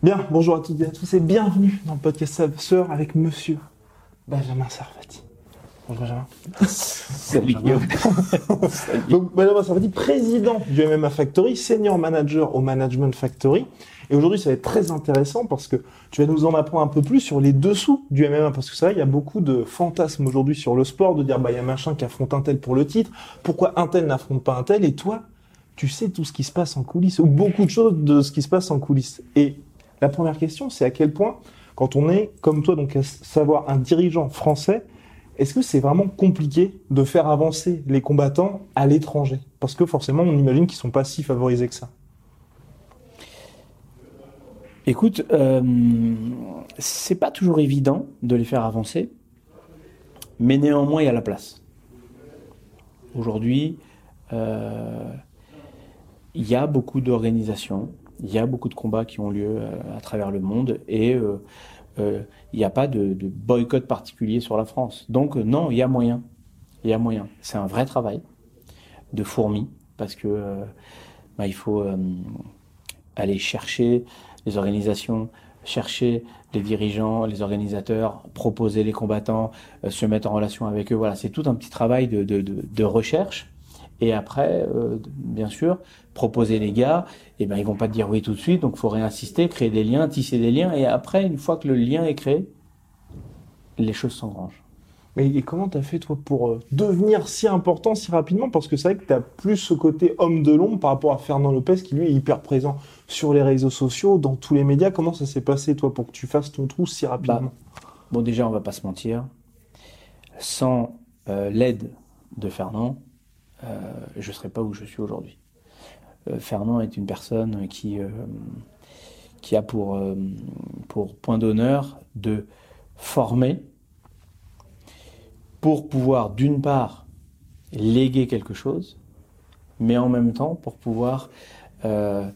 Bien, bonjour à toutes et à tous et bienvenue dans le podcast Sœur avec monsieur Benjamin Sarfati. Bonjour Benjamin. Salut Guillaume. Donc Benjamin Sarfati, président du MMA Factory, senior manager au Management Factory. Et aujourd'hui, ça va être très intéressant parce que tu vas nous en apprendre un peu plus sur les dessous du MMA. Parce que c'est vrai, il y a beaucoup de fantasmes aujourd'hui sur le sport, de dire, bah, il y a machin qui affronte un tel pour le titre. Pourquoi un tel n'affronte pas un tel? Et toi, tu sais tout ce qui se passe en coulisses, ou beaucoup de choses de ce qui se passe en coulisses. Et la première question, c'est à quel point, quand on est, comme toi, donc à savoir un dirigeant français, est-ce que c'est vraiment compliqué de faire avancer les combattants à l'étranger? Parce que forcément, on imagine qu'ils sont pas si favorisés que ça. Écoute, euh, c'est pas toujours évident de les faire avancer, mais néanmoins, il y a la place. Aujourd'hui, euh, il y a beaucoup d'organisations, il y a beaucoup de combats qui ont lieu euh, à travers le monde et euh, euh, il n'y a pas de, de, boycott particulier sur la France. Donc non, il y a moyen. Il y a moyen. C'est un vrai travail de fourmi parce que bah, il faut aller chercher les organisations, chercher les dirigeants, les organisateurs, proposer les combattants, se mettre en relation avec eux. Voilà, c'est tout un petit travail de, de, de recherche et après, euh, bien sûr, proposer les gars, et eh ben ils vont pas te dire oui tout de suite, donc faut réinsister, créer des liens, tisser des liens, et après, une fois que le lien est créé, les choses s'engrangent. Mais et comment t'as fait toi pour euh, devenir si important si rapidement? Parce que c'est vrai que t'as plus ce côté homme de l'ombre par rapport à Fernand Lopez qui lui est hyper présent sur les réseaux sociaux, dans tous les médias. Comment ça s'est passé toi pour que tu fasses ton trou si rapidement? Bah, Bon déjà on va pas se mentir, sans euh, l'aide de Fernand, je ne serais pas où je suis aujourd'hui. Euh, Fernand est une personne qui, euh, qui a pour, pour point d'honneur de former pour pouvoir, d'une part, léguer quelque chose, mais en même temps pour pouvoir euh,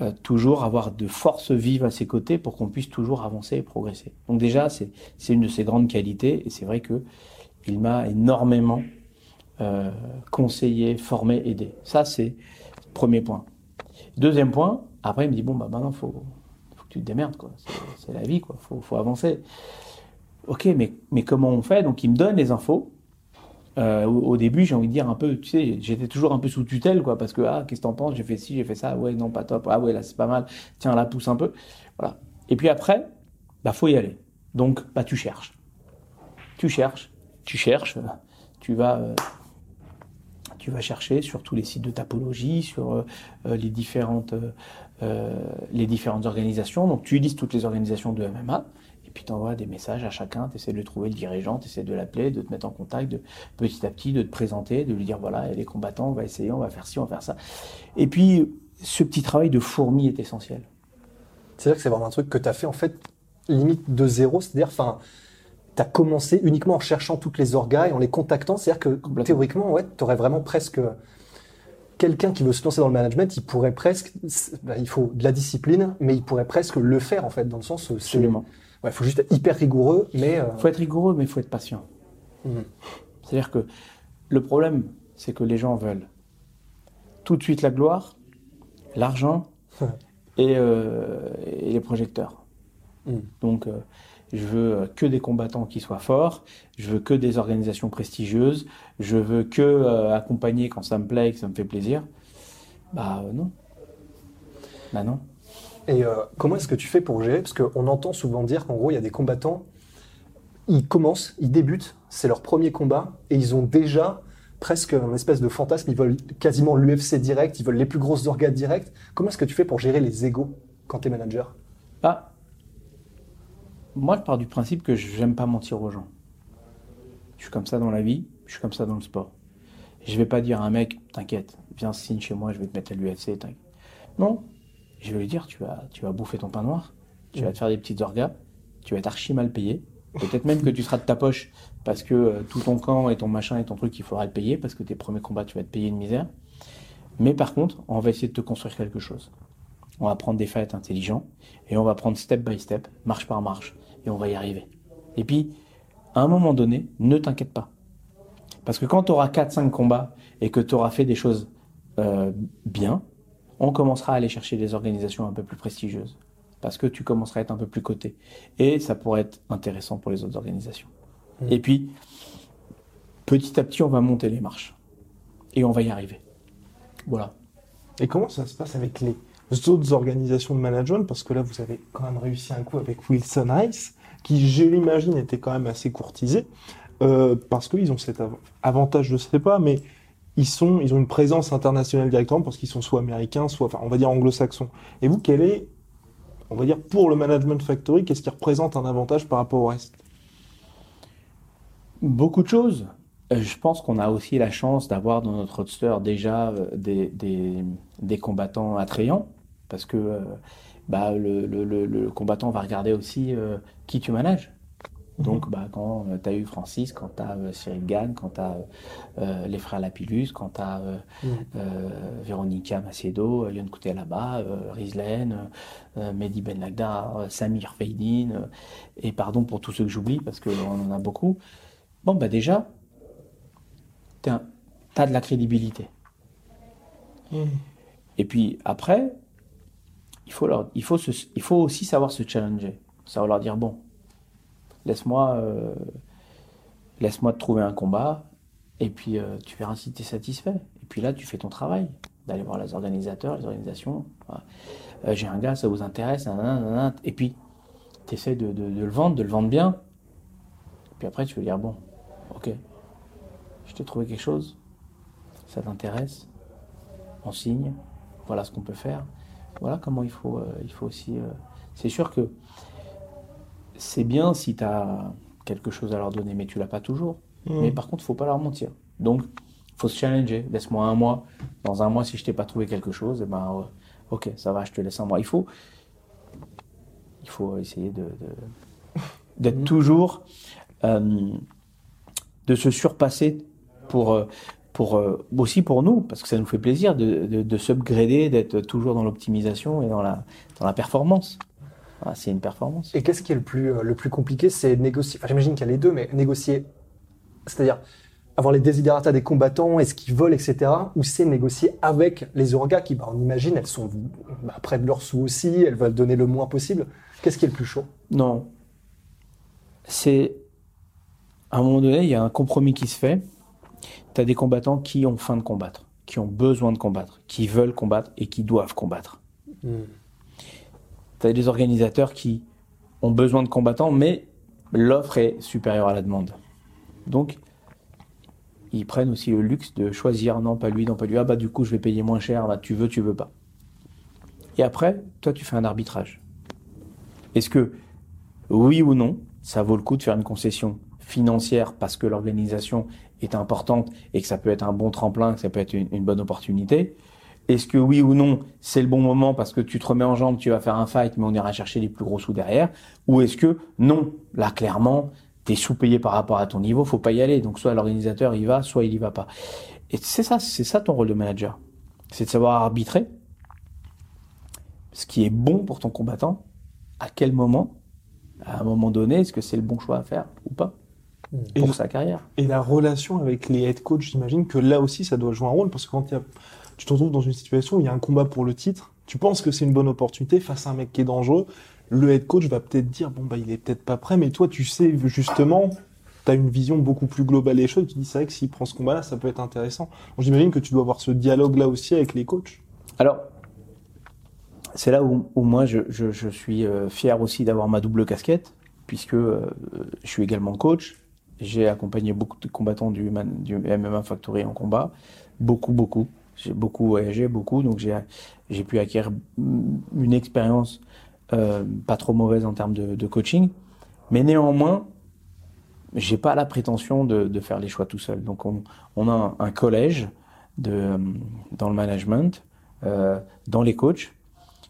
euh, toujours avoir de forces vives à ses côtés pour qu'on puisse toujours avancer et progresser. Donc déjà, c'est une de ses grandes qualités, et c'est vrai que il m'a énormément euh, conseiller, former, aider. Ça, c'est le premier point. Deuxième point, après, il me dit, bon, bah maintenant, faut, faut que tu te démerdes, quoi. C'est la vie, quoi. Faut, faut avancer. Ok, mais, mais comment on fait? Donc, il me donne les infos. Euh, au, début, j'ai envie de dire un peu, tu sais, j'étais toujours un peu sous tutelle, quoi, parce que, ah, qu'est-ce que t'en penses? J'ai fait ci, j'ai fait ça, ouais, non, pas top, ah ouais, là, c'est pas mal, tiens, la pousse un peu. Voilà. Et puis après, bah, faut y aller. Donc, bah, tu cherches. Tu cherches, tu cherches, tu vas euh, tu vas chercher sur tous les sites de tapologie, sur euh, euh, les, différentes, euh, les différentes organisations. Donc tu lises toutes les organisations de MMA, et puis tu envoies des messages à chacun, tu essaies de trouver le dirigeant, tu essaies de l'appeler, de te mettre en contact, de, petit à petit, de te présenter, de lui dire voilà, les combattants, on va essayer, on va faire ci, on va faire ça. Et puis ce petit travail de fourmi est essentiel. C'est-à-dire que c'est vraiment un truc que tu as fait en fait limite de zéro, c'est-à-dire, tu as commencé uniquement en cherchant toutes les orgas et en les contactant. C'est-à-dire que théoriquement, ouais, tu aurais vraiment presque quelqu'un qui veut se lancer dans le management, il pourrait presque, bah, il faut de la discipline, mais il pourrait presque le faire en fait, dans le sens. Absolument. Ouais, faut juste être hyper rigoureux, mais. Euh... Faut être rigoureux, mais il faut être patient. Mmh. C'est-à-dire que le problème, c'est que les gens veulent tout de suite la gloire, l'argent et, euh, et, les projecteurs. Mmh. Donc, euh, je veux euh, que des combattants qui soient forts, je veux que des organisations prestigieuses, je veux que euh, accompagner quand ça me plaît et que ça me fait plaisir. Bah euh, non. Bah non. Et euh, comment est-ce que tu fais pour gérer? Parce qu'on entend souvent dire qu'en gros, il y a des combattants, ils commencent, ils débutent, c'est leur premier combat, et ils ont déjà presque un espèce de fantasme, ils veulent quasiment l'UFC direct, ils veulent les plus grosses organes direct. Comment est-ce que tu fais pour gérer les égaux quand tu es manager? Bah, moi, je pars du principe que j'aime pas mentir aux gens. Je suis comme ça dans la vie, je suis comme ça dans le sport. Je vais pas dire à un mec, t'inquiète, viens signe chez moi, je vais te mettre à l'UFC. Non, je vais lui dire, tu vas, tu vas bouffer ton pain noir, tu vas te faire des petites orgas, tu vas être archi mal payé. Peut-être même que tu seras de ta poche parce que euh, tout ton camp et ton machin et ton truc, il faudra le payer parce que tes premiers combats, tu vas te payer une misère. Mais par contre, on va essayer de te construire quelque chose. On va prendre des fights intelligents et on va prendre step by step, marche par marche, et on va y arriver. Et puis, à un moment donné, ne t'inquiète pas. Parce que quand tu auras 4-5 combats et que tu auras fait des choses euh, bien, on commencera à aller chercher des organisations un peu plus prestigieuses. Parce que tu commenceras à être un peu plus coté. Et ça pourrait être intéressant pour les autres organisations. Mmh. Et puis, petit à petit, on va monter les marches. Et on va y arriver. Voilà. Et comment ça se passe avec les autres organisations de management Parce que là, vous avez quand même réussi un coup avec Wilson Ice, qui, je l'imagine, était quand même assez courtisé. Euh, parce qu'ils ont cet avantage, je ne sais pas, mais ils, sont, ils ont une présence internationale directement parce qu'ils sont soit américains, soit, enfin, on va dire anglo-saxons. Et vous, quel est, on va dire, pour le Management Factory, qu'est-ce qui représente un avantage par rapport au reste? Beaucoup de choses. Euh, je pense qu'on a aussi la chance d'avoir dans notre roster déjà euh, des, des combattants attrayants, parce que euh, bah, le, le, le, combattant va regarder aussi qui tu manages. Mhm. Donc, bah, quand tu as eu Francis, quand tu as Cyril Gann, quand tu as les frères Lapillus, quand tu as mhm. Véronica Macedo, Lyon Koutelaba, Rizlen, Mehdi Ben Lagda, Samir Feydin, et pardon pour tous ceux que j'oublie parce qu'on en a beaucoup. Bon, bah déjà, tu as de la crédibilité. Hmm. Et puis après, il faut, leur, il, faut il faut aussi savoir se challenger. Savoir leur dire bon, laisse-moi euh, laisse-moi te trouver un combat, et puis euh, tu verras si tu es satisfait. Et puis là, tu fais ton travail, d'aller voir les organisateurs, les organisations. Euh, j'ai un gars, ça vous intéresse, et puis tu essaies de, le vendre, de le vendre bien. Et puis après, tu veux dire bon, ok, je t'ai trouvé quelque chose, ça t'intéresse, on signe, voilà ce qu'on peut faire. Voilà comment il faut, euh, il faut aussi. Euh, c'est sûr que c'est bien si tu as quelque chose à leur donner, mais tu l'as pas toujours. Mmh. Mais par contre, il faut pas leur mentir. Donc, il faut se challenger. Laisse-moi un mois. Dans un mois, si je t'ai pas trouvé quelque chose, eh ben, ok, ça va, je te laisse un mois. Il faut, il faut essayer de, d'être mmh. toujours, euh, de se surpasser pour, euh, pour, euh, aussi pour nous, parce que ça nous fait plaisir de, de, de s'upgrader, d'être toujours dans l'optimisation et dans la, dans la performance. c'est une performance. Et qu'est-ce qui est le plus, euh, le plus compliqué C'est négocier. Enfin, j'imagine qu'il y a les deux, mais négocier, c'est-à-dire avoir les désiderata des combattants, est-ce qu'ils veulent, etc. Ou c'est négocier avec les orgas qui, bah, on imagine, elles sont bah, près de leurs sous aussi, elles veulent donner le moins possible. Qu'est-ce qui est le plus chaud? Non. C'est. À un moment donné, il y a un compromis qui se fait tu as des combattants qui ont faim de combattre, qui ont besoin de combattre, qui veulent combattre et qui doivent combattre. Hmm. Tu as des organisateurs qui ont besoin de combattants, mais l'offre est supérieure à la demande. Donc, ils prennent aussi le luxe de choisir non, pas lui, non, pas lui. Ah, bah, du coup, je vais payer moins cher. Bah, tu veux, tu veux pas. Et après, toi, tu fais un arbitrage. Est-ce que, oui ou non, ça vaut le coup de faire une concession financière parce que l'organisation est importante et que ça peut être un bon tremplin, que ça peut être une, bonne opportunité. Est-ce que oui ou non, c'est le bon moment parce que tu te remets en jambe, tu vas faire un fight, mais on ira chercher les plus gros sous derrière? Ou est-ce que non, là clairement, tu es sous-payé par rapport à ton niveau, faut pas y aller. Donc soit l'organisateur y va, soit il y va pas. Et c'est ça, c'est ça ton rôle de manager. C'est de savoir arbitrer ce qui est bon pour ton combattant, à quel moment, à un moment donné, est-ce que c'est le bon choix à faire ou pas? Pour sa carrière. Et la relation avec les head coach, j'imagine que là aussi, ça doit jouer un rôle parce que quand tu te retrouves dans une situation où il y a un combat pour le titre, tu penses que c'est une bonne opportunité face à un mec qui est dangereux. Le head coach va peut-être dire bon bah il est peut-être pas prêt, mais toi tu sais justement, tu as une vision beaucoup plus globale des choses. Tu dis c'est vrai que s'il prend ce combat-là, ça peut être intéressant. J'imagine que tu dois avoir ce dialogue là aussi avec les coachs. Alors c'est là où, moi je, je, je, suis euh, fier aussi d'avoir ma double casquette puisque euh, je suis également coach j'ai accompagné beaucoup de combattants du, MMA Factory en combat. Beaucoup, beaucoup. J'ai beaucoup voyagé, beaucoup. Donc j'ai pu acquérir une expérience euh, pas trop mauvaise en termes de, coaching. Mais néanmoins, j'ai pas la prétention de, faire les choix tout seul. Donc on, a un, collège dans le management, euh, dans les coachs,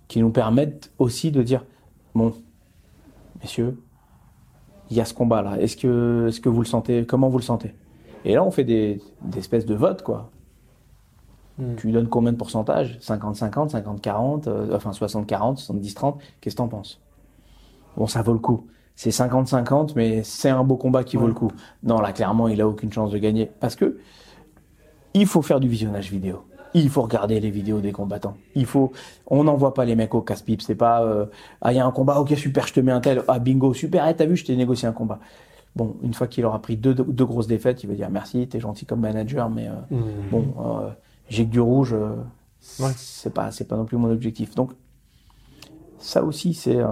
qui nous permettent aussi de dire, bon, messieurs, il y a ce combat-là. Est-ce que, est-ce que vous le sentez Comment vous le sentez? Et là, on fait des, des espèces de votes, quoi. Hmm. Tu lui donnes combien de pourcentage? 50-50, 50-40, euh, enfin 60-40, 70-30 Qu'est-ce que t'en penses? Bon, ça vaut le coup. C'est 50-50, mais c'est un beau combat qui vaut le coup. Non, là, clairement, il a aucune chance de gagner. Parce que il faut faire du visionnage vidéo. Il faut regarder les vidéos des combattants. Il faut, on n'envoie pas les mecs au casse-pipe. C'est pas, euh, ah, il y a un combat, ok, super, je te mets un tel. Ah, bingo, super, hey, t'as vu, je t'ai négocié un combat. Bon, une fois qu'il aura pris deux, deux, grosses défaites, il va dire merci, t'es gentil comme manager, mais euh, Hmm. bon, euh, j'ai que du rouge, euh, Ouais. c'est pas, c'est pas non plus mon objectif. Donc, ça aussi, c'est, euh,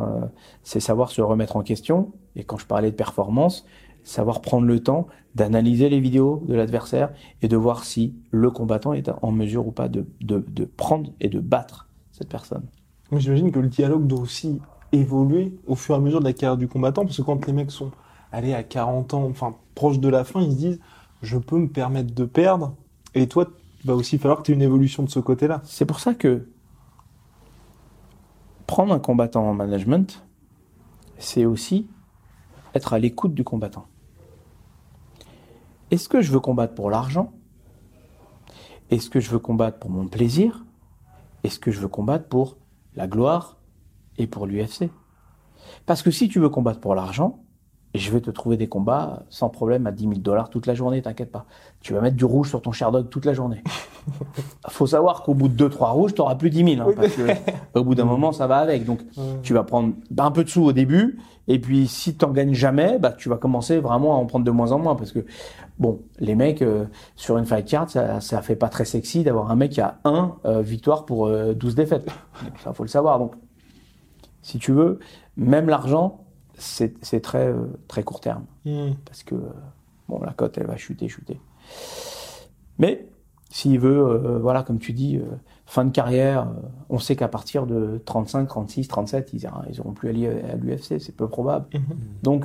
c'est savoir se remettre en question. Et quand je parlais de performance, savoir prendre le temps d'analyser les vidéos de l'adversaire et de voir si le combattant est en mesure ou pas de, de, de prendre et de battre cette personne. Mais j'imagine que le dialogue doit aussi évoluer au fur et à mesure de la carrière du combattant, parce que quand les mecs sont allés à 40 ans, enfin proches de la fin, ils se disent je peux me permettre de perdre. Et toi, il va aussi falloir que tu aies une évolution de ce côté-là. C'est pour ça que prendre un combattant en management, c'est aussi être à l'écoute du combattant. Est-ce que je veux combattre pour l'argent? Est-ce que je veux combattre pour mon plaisir? Est-ce que je veux combattre pour la gloire et pour l'UFC Parce que si tu veux combattre pour l'argent, je vais te trouver des combats sans problème à 10 000 dollars toute la journée, t'inquiète pas. Tu vas mettre du rouge sur ton Sherdog toute la journée. Faut savoir qu'au bout de 2-3 rouges, tu plus 10 000. hein, Oui, parce que au bout d'un moment, ça va avec. Donc, tu vas prendre un peu de sous au début. Et puis, si tu n'en gagnes jamais, bah, tu vas commencer vraiment à en prendre de moins en moins. Parce que, bon, les mecs, euh, sur une fight card, ça, ça fait pas très sexy d'avoir un mec qui a un euh, victoire pour euh, 12 défaites. Ça, faut le savoir. Donc, si tu veux, même l'argent, c'est très, euh, très court terme parce que euh, bon, la cote, elle va chuter, chuter. Mais s'il veut, euh, voilà, comme tu dis, euh, fin de carrière, euh, on sait qu'à partir de 35, 36, 37, ils ira- ils auront plus allié à l'UFC, c'est peu probable. Donc,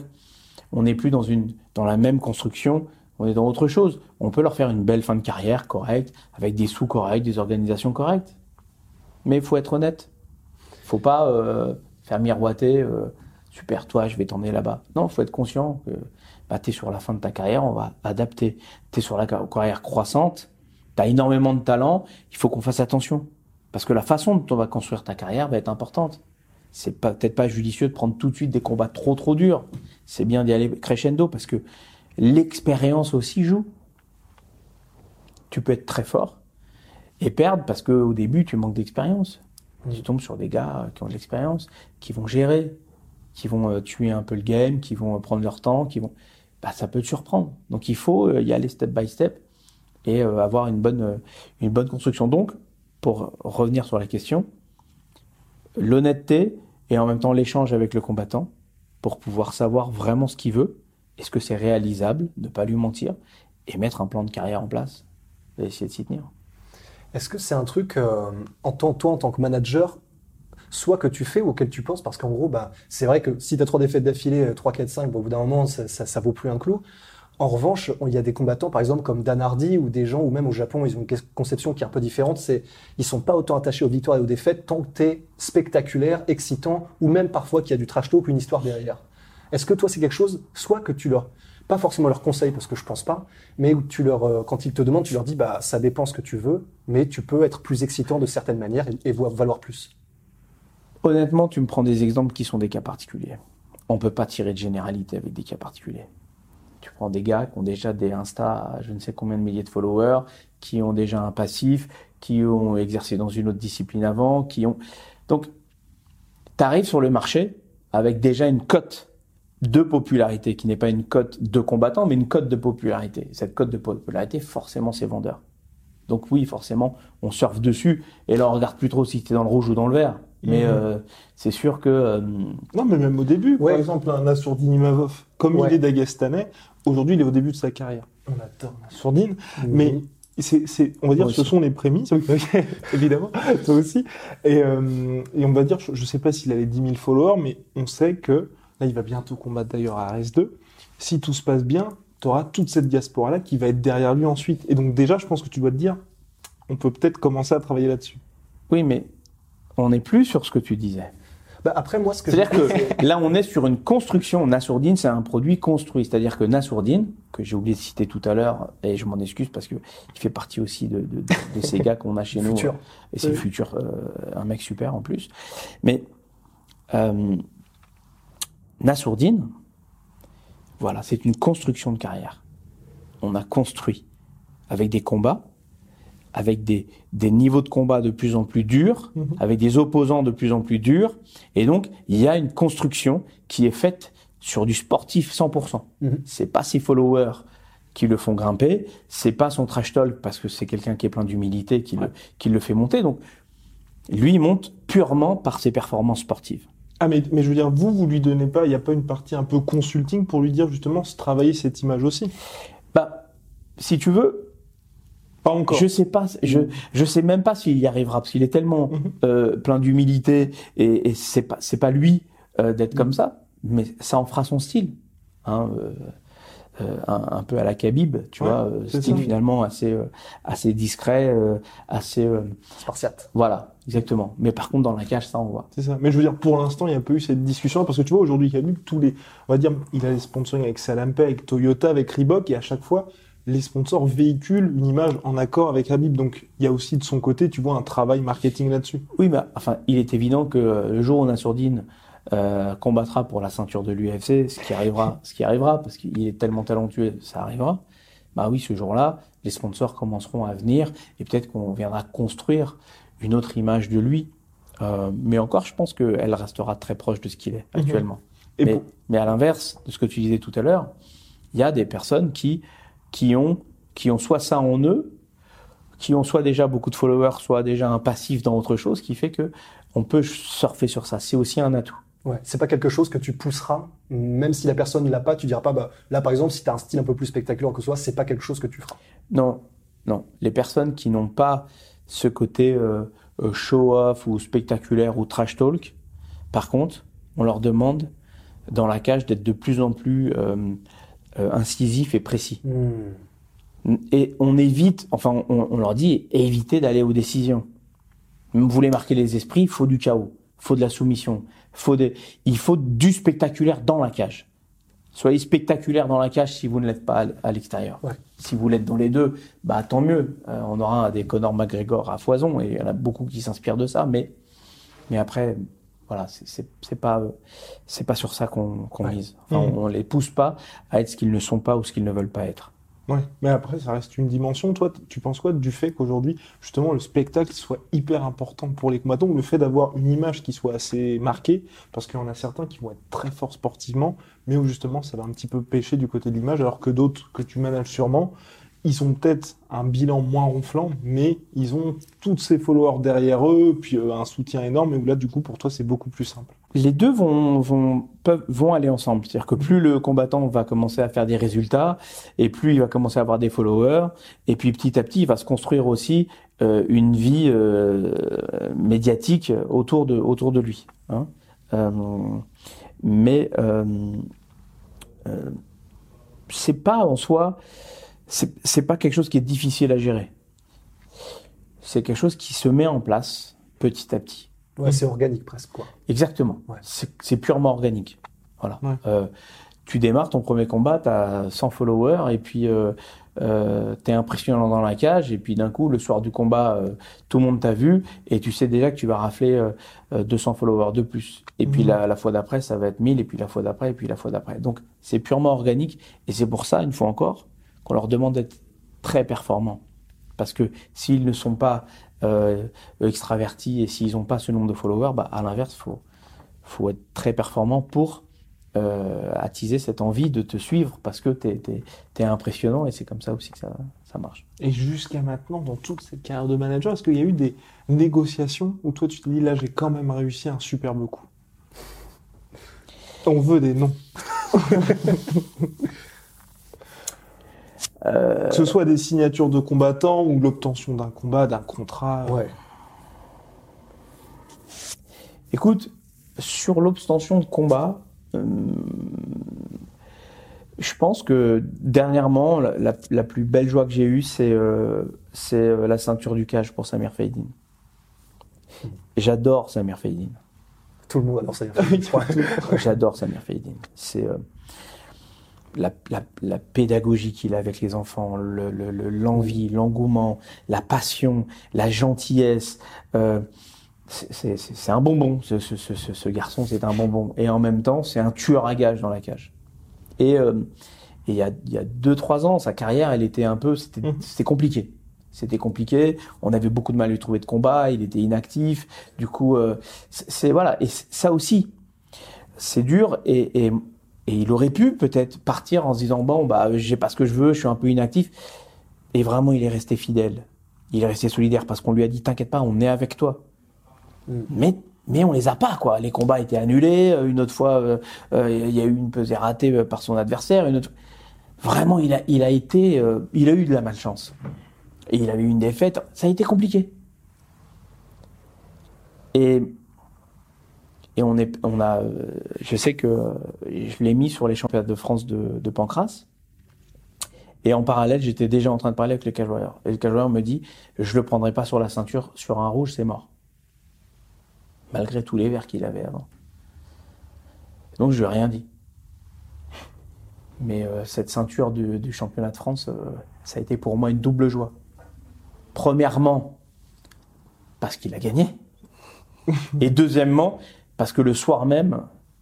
on n'est plus dans une dans la même construction, on est dans autre chose. On peut leur faire une belle fin de carrière correcte, avec des sous corrects, des organisations correctes. Mais il faut être honnête. faut pas euh, faire miroiter. euh, super, toi, je vais t'emmener là-bas. Non, faut être conscient que bah, tu es sur la fin de ta carrière, on va adapter. Tu es sur la car- carrière croissante, tu as énormément de talent, il faut qu'on fasse attention. Parce que la façon dont on va construire ta carrière va être importante. C'est peut-être pas judicieux de prendre tout de suite des combats trop trop durs. C'est bien d'y aller crescendo parce que l'expérience aussi joue. Tu peux être très fort et perdre parce qu'au début tu manques d'expérience. Tu tombes sur des gars qui ont de l'expérience, qui vont gérer, qui vont euh, tuer un peu le game, qui vont euh, prendre leur temps, qui vont. Bah, ça peut te surprendre. Donc il faut euh, y aller step by step et euh, avoir une bonne, euh, une bonne construction. Donc, pour revenir sur la question, l'honnêteté et en même temps l'échange avec le combattant pour pouvoir savoir vraiment ce qu'il veut, est-ce que c'est réalisable, ne pas lui mentir et mettre un plan de carrière en place et essayer de s'y tenir? Est-ce que c'est un truc, euh, en tant, toi, en tant que manager, soit que tu fais ou auquel tu penses? Parce qu'en gros, bah, c'est vrai que si tu as trois défaites d'affilée, euh, 3, 4, 5, bon, au bout d'un moment, ça, ça, ça vaut plus un clou. En revanche, il y a des combattants, par exemple, comme Dan Hardy ou des gens, ou même au Japon, ils ont une conception qui est un peu différente. C'est, ils sont pas autant attachés aux victoires et aux défaites tant que t'es spectaculaire, excitant, ou même parfois qu'il y a du trash talk une histoire derrière. Est-ce que toi, c'est quelque chose, soit que tu leur, pas forcément leur conseilles parce que je pense pas, mais tu leur, euh, quand ils te demandent, tu leur dis, bah, ça dépend ce que tu veux, mais tu peux être plus excitant de certaines manières et, et valoir plus. Honnêtement, tu me prends des exemples qui sont des cas particuliers. On peut pas tirer de généralité avec des cas particuliers. Prends des gars qui ont déjà des Insta à je ne sais combien de milliers de followers, qui ont déjà un passif, qui ont exercé dans une autre discipline avant, qui ont... Donc, tu arrives sur le marché avec déjà une cote de popularité, qui n'est pas une cote de combattant, mais une cote de popularité. Cette cote de popularité, forcément, c'est vendeur. Donc oui, forcément, on surfe dessus, et là, on regarde plus trop si tu es dans le rouge ou dans le vert. Mais Mhm. euh, c'est sûr que... euh, Non, mais même au début, Ouais. par exemple, un Assourdine Imavov, comme Ouais. il est dagestanais, aujourd'hui, il est au début de sa carrière. On adore Assourdine, mais c'est, c'est, on va dire, Moi ce aussi. sont les prémices, évidemment, toi aussi. Et, euh, et on va dire, je, je sais pas s'il a les 10 000 followers, mais on sait que, là, il va bientôt combattre d'ailleurs à RS2. Si tout se passe bien, tu auras toute cette diaspora-là qui va être derrière lui ensuite. Et donc, déjà, je pense que tu dois te dire, on peut peut-être commencer à travailler là-dessus. Oui, mais on n'est plus sur ce que tu disais. Bah, après, moi, ce que C'est-à-dire que là, on est sur une construction. Nassourdine, c'est un produit construit. C'est-à-dire que Nassourdine, que j'ai oublié de citer tout à l'heure, et je m'en excuse parce que il fait partie aussi de, de, de ces gars qu'on a chez nous. Futur. Et c'est Oui. futur, euh, un mec super en plus. Mais euh, Nassourdine, voilà, c'est une construction de carrière. On a construit avec des combats, avec des, des niveaux de combat de plus en plus durs, Mhm. avec des opposants de plus en plus durs. Et donc, il y a une construction qui est faite sur du sportif 100%. Mhm. C'est pas ses followers qui le font grimper, c'est pas son trash talk parce que c'est quelqu'un qui est plein d'humilité qui, le, qui le fait monter. Donc, lui, il monte purement par ses performances sportives. Ah mais, mais je veux dire, vous, vous lui donnez pas, il n'y a pas une partie un peu consulting pour lui dire justement se travailler cette image aussi? Bah, si tu veux, Pas encore. je sais pas, je je sais même pas s'il y arrivera parce qu'il est tellement Mhm. euh, plein d'humilité et, et c'est pas c'est pas lui euh, d'être comme ça, mais ça en fera son style. Hein, euh, euh, un, un peu à la Khabib, tu Ouais, vois, style ça. finalement assez euh, assez discret, euh, assez euh, Spartiate. voilà, exactement. Mais par contre dans la cage, ça on voit. C'est ça. Mais je veux dire, pour l'instant, il n'y a pas eu cette discussion parce que tu vois, aujourd'hui, Khabib, tous les, on va dire, il a les sponsoring avec Salampe, avec Toyota, avec Reebok, et à chaque fois, les sponsors véhiculent une image en accord avec Khabib. Donc, il y a aussi de son côté, tu vois, un travail marketing là-dessus. Oui, mais enfin, il est évident que euh, le jour où Nassourdine euh, combattra pour la ceinture de l'UFC, ce qui arrivera, ce qui arrivera, parce qu'il est tellement talentueux, ça arrivera. Bah oui, ce jour-là, les sponsors commenceront à venir et peut-être qu'on viendra construire une autre image de lui. Euh, mais encore, je pense qu'elle restera très proche de ce qu'il est Mhm. actuellement. Et mais à l'inverse de ce que tu disais tout à l'heure, il y a des personnes qui, qui, ont, qui ont soit ça en eux, qui ont soit déjà beaucoup de followers, soit déjà un passif dans autre chose, qui fait que on peut surfer sur ça. C'est aussi un atout. Ouais, c'est pas quelque chose que tu pousseras, même si la personne l'a pas, tu diras pas, bah, là par exemple, si tu as un style un peu plus spectaculaire que soi, c'est pas quelque chose que tu feras. Non, non. Les personnes qui n'ont pas ce côté euh, euh, show-off ou spectaculaire ou trash talk, par contre, on leur demande dans la cage d'être de plus en plus euh, euh, incisif et précis. Et on évite, enfin, on, on leur dit, évitez d'aller aux décisions. Vous voulez marquer les esprits, il faut du chaos, faut de la soumission, faut des, il faut du spectaculaire dans la cage. Soyez spectaculaire dans la cage si vous ne l'êtes pas à l'extérieur. Ouais. Si vous l'êtes dans les deux, bah tant mieux. Euh, on aura des Conor McGregor à foison et il y en a beaucoup qui s'inspirent de ça, mais mais après, voilà, c'est- pas c'est pas sur ça qu'on Ouais. mise. Enfin, Mhm. on, on les pousse pas à être ce qu'ils ne sont pas ou ce qu'ils ne veulent pas être. Ouais. Mais après, ça reste une dimension. Toi, tu penses quoi du fait qu'aujourd'hui, justement, le spectacle soit hyper important pour les combattants, ou le fait d'avoir une image qui soit assez marquée, parce qu'il y en a certains qui vont être très forts sportivement, mais où justement, ça va un petit peu pêcher du côté de l'image, alors que d'autres que tu manages sûrement, ils ont peut-être un bilan moins ronflant, mais ils ont tous ces followers derrière eux, puis euh, un soutien énorme, et où là, du coup, pour toi, c'est beaucoup plus simple. Les deux vont, vont, peuvent, vont aller ensemble. C'est-à-dire que plus le combattant va commencer à faire des résultats, et plus il va commencer à avoir des followers, et puis petit à petit, il va se construire aussi euh, une vie euh, médiatique autour de, autour de lui. hein. Euh, mais euh, euh, c'est pas en soi, c'est pas quelque chose qui est difficile à gérer. C'est quelque chose qui se met en place petit à petit. Ouais, c'est organique presque, quoi. Exactement. Ouais. C'est purement organique. Voilà. Ouais. Euh, tu démarres ton premier combat, tu as 100 followers et puis euh, euh, tu es impressionnant dans la cage et puis d'un coup, le soir du combat, euh, tout le monde t'a vu et tu sais déjà que tu vas rafler euh, euh, 200 followers de plus. Et puis Mhm. la, la fois d'après, ça va être 1000 et puis la fois d'après et puis la fois d'après. Donc c'est purement organique et c'est pour ça, une fois encore, qu'on leur demande d'être très performants. Parce que s'ils ne sont pas euh, extravertis et s'ils n'ont pas ce nombre de followers, bah, à l'inverse, faut faut être très performant pour euh, attiser cette envie de te suivre parce que tu es, impressionnant et c'est comme ça aussi que ça, ça marche. Et jusqu'à maintenant, dans toute cette carrière de manager, est-ce qu'il y a eu des négociations où toi tu te dis là j'ai quand même réussi un superbe coup? On veut des noms. Euh, Que ce soit des signatures de combattants ou l'obtention d'un combat, d'un contrat. Ouais. Écoute, sur l'obtention de combat, euh, je pense que dernièrement, la, la- la plus belle joie que j'ai eue, c'est euh, c'est, euh, la ceinture du cage pour Samir Faydin. J'adore Samir Faydin. Tout le monde adore Samir J'adore Samir Faïdine. C'est euh, la, la, la, pédagogie qu'il a avec les enfants, l'envie, le, l'engouement, la passion, la gentillesse. Euh, c'est un bonbon, ce, ce, ce, ce garçon, c'est un bonbon. Et en même temps, c'est un tueur à gages dans la cage. Et, euh, et il y a, il y a deux, trois ans, sa carrière, elle était un peu, c'était mmh. compliqué. C'était compliqué. On avait beaucoup de mal à lui trouver de combat. Il était inactif. Du coup, euh, c'est voilà. Et ça aussi, c'est dur. Et, et, et, il aurait pu peut-être partir en se disant bon bah j'ai pas ce que je veux, je suis un peu inactif. Et vraiment, il est resté fidèle. Il est resté solidaire parce qu'on lui a dit t'inquiète pas, on est avec toi. Mm. Mais mais on les a pas quoi. Les combats étaient annulés. Euh, une autre fois, euh, il y a eu une pesée ratée par son adversaire. Une autre... Vraiment, il a il a été, il a eu de la malchance et il avait eu une défaite, ça a été compliqué. Et, et on, est, on a, euh, je sais que je l'ai mis sur les championnats de France de, de Pancras. Et en parallèle, j'étais déjà en train de parler avec le cage Et le cage me dit, je le prendrai pas sur la ceinture, sur un rouge, c'est mort. Malgré tous les verres qu'il avait avant. Donc je lui ai rien dit. Mais euh, cette ceinture du, du, championnat de France, euh, ça a été pour moi une double joie. Premièrement, parce qu'il a gagné. Et deuxièmement, parce que le soir même,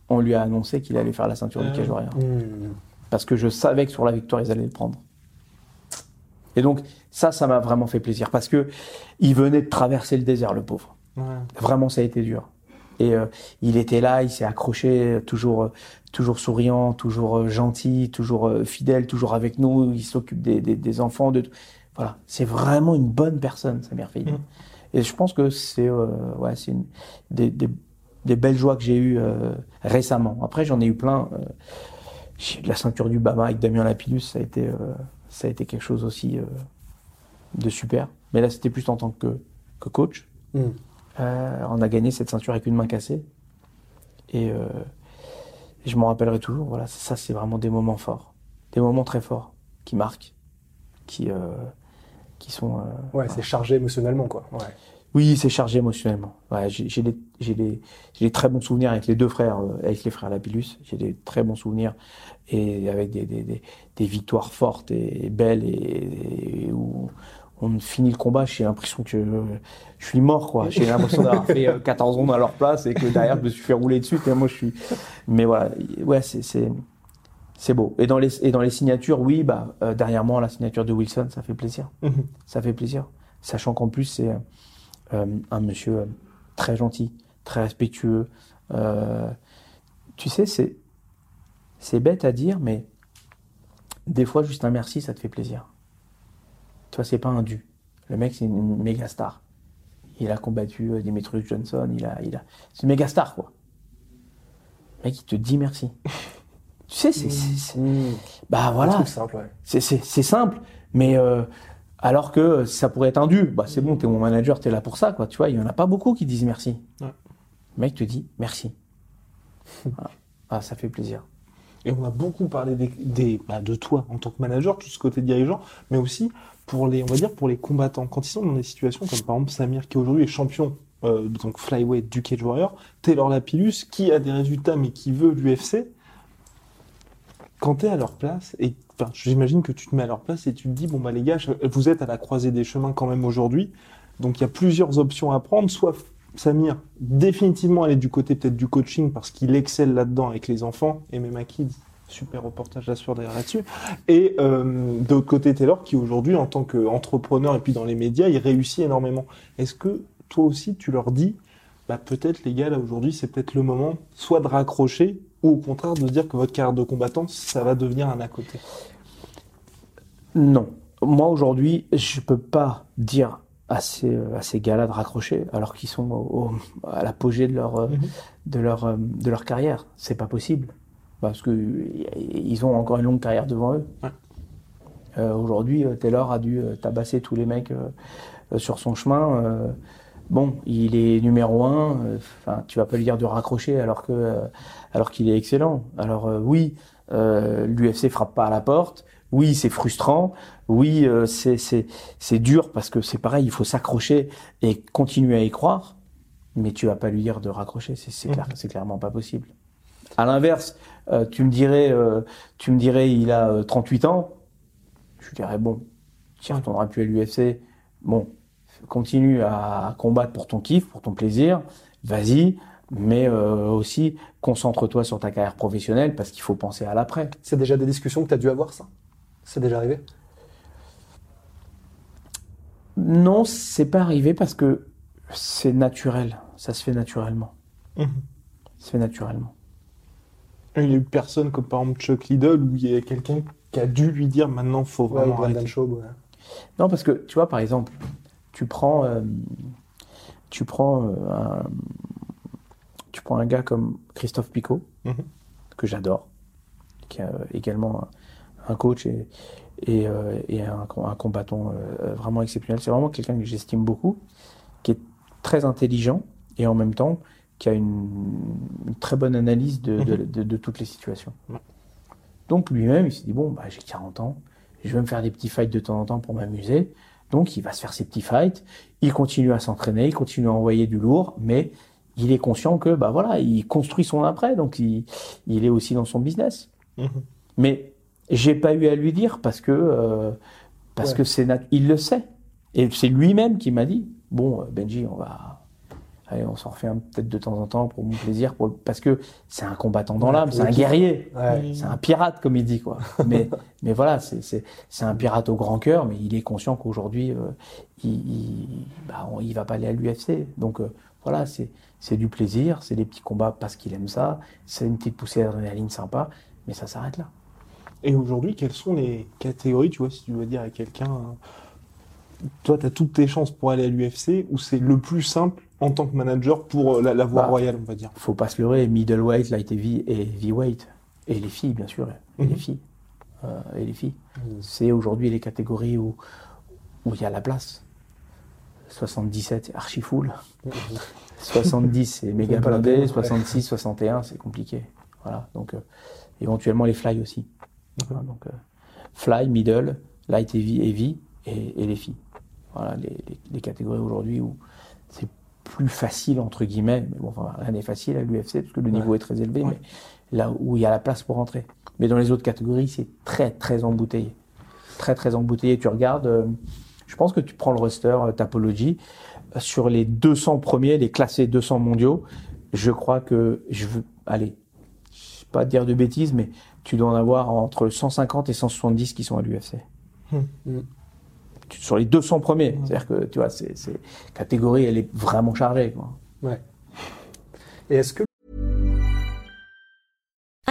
on lui a annoncé qu'il allait faire la ceinture du ah. cage mmh. Parce que je savais que sur la victoire, ils allaient le prendre. Et donc, ça, ça m'a vraiment fait plaisir. Parce que il venait de traverser le désert, le pauvre. Vraiment, ça a été dur. Et euh, il était là, il s'est accroché, toujours, euh, toujours souriant, toujours euh, gentil, toujours fidèle, toujours avec nous. Il s'occupe des, des, des, enfants, de voilà, c'est vraiment une bonne personne, Samir Faïd. Mmh. Et je pense que c'est euh, ouais, c'est des, des, des, belles joies que j'ai eues euh, récemment. Après, j'en ai eu plein. Euh, la ceinture du Bama avec Damien Lapillus, ça a été, euh, ça a été quelque chose aussi euh, de super. Mais là, c'était plus en tant que, que coach. Mmh. on a gagné cette ceinture avec une main cassée. Et, je m'en rappellerai toujours. Voilà, ça, c'est vraiment des moments forts. Des moments très forts qui marquent, qui, qui sont. Euh, ouais, c'est chargé émotionnellement, quoi. Ouais. Oui, c'est chargé émotionnellement. Ouais, j'ai des, j'ai des, j'ai des très bons souvenirs avec les deux frères, euh, avec les frères Lapillus. J'ai des très bons souvenirs et avec des, des, victoires fortes et, belles et, et, où on finit le combat, j'ai l'impression que je suis mort, quoi. J'ai l'impression d'avoir fait 14 euh, ans à leur place et que derrière je me suis fait rouler dessus. Et moi, je suis. Mais voilà, ouais, c'est, c'est, c'est beau. Et dans les et dans les signatures, oui, bah euh, derrière moi la signature de Wilson, ça fait plaisir. Mhm. Ça fait plaisir, sachant qu'en plus c'est un monsieur euh, très gentil, très respectueux. tu sais, c'est c'est bête à dire, mais des fois juste un merci, ça te fait plaisir. Tu vois, c'est pas un dû. Le mec, c'est une méga star. Il a combattu Dimitri Johnson, il a, il a, c'est une méga star quoi. Le mec, il te dit merci. Tu sais, c'est, mmh. bah voilà. C'est C'est simple, mais euh, alors que ça pourrait être un dû. Bah c'est bon, t'es mon manager, t'es là pour ça, quoi. Tu vois, il y en a pas beaucoup qui disent merci. Ouais. Le mec te dit merci. Ah, ça fait plaisir. Et on a beaucoup parlé des, des bah, de toi en tant que manager, tout ce côté dirigeant, mais aussi pour les, on va dire pour les combattants. Quand ils sont dans des situations comme par exemple Samir qui aujourd'hui est champion euh, donc flyweight du Cage Warrior, Taylor Lapillus qui a des résultats mais qui veut l'UFC quand tu es à leur place, et j'imagine que tu te mets à leur place et tu te dis, bon, bah les gars, vous êtes à la croisée des chemins quand même aujourd'hui, donc il y a plusieurs options à prendre, soit Samir, définitivement aller du côté peut-être du coaching parce qu'il excelle là-dedans avec les enfants, et même à Kids, super reportage suivre derrière là-dessus. Et euh, de l'autre côté, Taylor, qui aujourd'hui, en tant qu'entrepreneur et puis dans les médias, il réussit énormément. Est-ce que toi aussi, tu leur dis, bah, peut-être les gars, là aujourd'hui, c'est peut-être le moment, soit de raccrocher, ou au contraire de se dire que votre carrière de combattant, ça va devenir un à côté Non. Moi aujourd'hui, je peux pas dire à ces, à ces gars-là de raccrocher alors qu'ils sont à l'apogée de leur, mhm. de leur, de leur carrière. C'est pas possible. Parce que ils ont encore une longue carrière devant eux. Euh, aujourd'hui, euh, Taylor a dû euh, tabasser tous les mecs sur son chemin bon, il est numéro un. Enfin, tu vas pas lui dire de raccrocher alors que alors qu'il est excellent. Alors euh, oui, euh, l'UFC frappe pas à la porte. Oui, c'est frustrant. Oui, euh, c'est c'est c'est dur parce que c'est pareil, il faut s'accrocher et continuer à y croire. mais tu vas pas lui dire de raccrocher. C'est c'est clair, c'est clairement pas possible. À l'inverse, euh, tu me dirais, euh, tu me dirais, il a euh, 38 ans. Je lui dirais bon, tu retourneras plus à l'UFC. Bon, continue à combattre pour ton kiff, pour ton plaisir. Vas-y, mais euh, aussi concentre-toi sur ta carrière professionnelle parce qu'il faut penser à l'après. C'est déjà des discussions que tu as dû avoir, ça? C'est déjà arrivé? Non, c'est pas arrivé parce que c'est naturel. Ça se fait naturellement. Mhm. Ça se fait naturellement. Il n'y a eu personne comme par exemple Chuck Liddell où il y a quelqu'un qui a dû lui dire maintenant faut Ouais, vraiment Brendan arrêter. Ouais. Non, parce que tu vois, par exemple, tu prends, euh, tu prends, euh, un, tu prends un gars comme Christophe Picot, Mhm. que j'adore, qui est euh, également un, un coach et, et, euh, et un, com- un combattant euh, vraiment exceptionnel. C'est vraiment quelqu'un que j'estime beaucoup, qui est très intelligent et en même temps qui a une, une très bonne analyse de, de- de- de toutes les situations. Ouais. Donc lui-même, il s'est dit, bon, bah, j'ai 40 ans, je vais me faire des petits fights de temps en temps pour m'amuser. Donc il va se faire ses petits fights, il continue à s'entraîner, il continue à envoyer du lourd, mais il est conscient que bah voilà, il construit son après, donc il, il est aussi dans son business. Mhm. Mais j'ai pas eu à lui dire parce que euh, parce Ouais. que c'est nat- il le sait et c'est lui-même qui m'a dit bon euh, Benji on va allez on s'en refait un peut-être de temps en temps pour mon plaisir pour le- parce que c'est un combattant dans Ouais, l'âme c'est un guerrier Ouais. c'est un pirate comme il dit quoi mais mais voilà c'est c'est c'est un pirate au grand cœur mais il est conscient qu'aujourd'hui euh, il, il bah on- il va pas aller à l'UFC donc euh, voilà c'est c'est du plaisir c'est des petits combats parce qu'il aime ça c'est une petite poussée d'adrénaline sympa mais ça s'arrête là Et aujourd'hui, quelles sont les catégories, tu vois, si tu dois dire à quelqu'un, euh, toi, tu as toutes tes chances pour aller à l'UFC, ou c'est le plus simple en tant que manager pour euh, la, la voie Bah, royale, on va dire? faut pas se leurrer, middleweight, light heavy et heavyweight. Et les filles, bien sûr, et les Mhm. filles. Euh, et les filles. C'est aujourd'hui les catégories où où il y a la place. 77, c'est archi full. 70, c'est méga blindé. peine, ouais. 66, 61, c'est compliqué. Voilà. Donc, euh, éventuellement les fly aussi. Voilà, donc, euh, fly, middle, light heavy, heavy et, et les filles. Voilà les, les- les catégories aujourd'hui où c'est plus facile entre guillemets, mais bon, enfin, rien n'est facile à l'UFC parce que le niveau est très élevé, mais là où il y a la place pour entrer. Mais dans les autres catégories, c'est très très embouteillé, très très embouteillé. Tu regardes, euh, je pense que tu prends le roster euh, Tapology euh, sur les 200 premiers, les classés 200 mondiaux. Je crois que je veux, allez, je vais pas dire de bêtises, mais tu dois en avoir entre 150 et 170 qui sont à l'UFC. Tu- Sur les 200 premiers, c'est-à-dire que tu vois, c'est c'est- catégorie, elle est vraiment chargée. Quoi. Ouais. Et est-ce que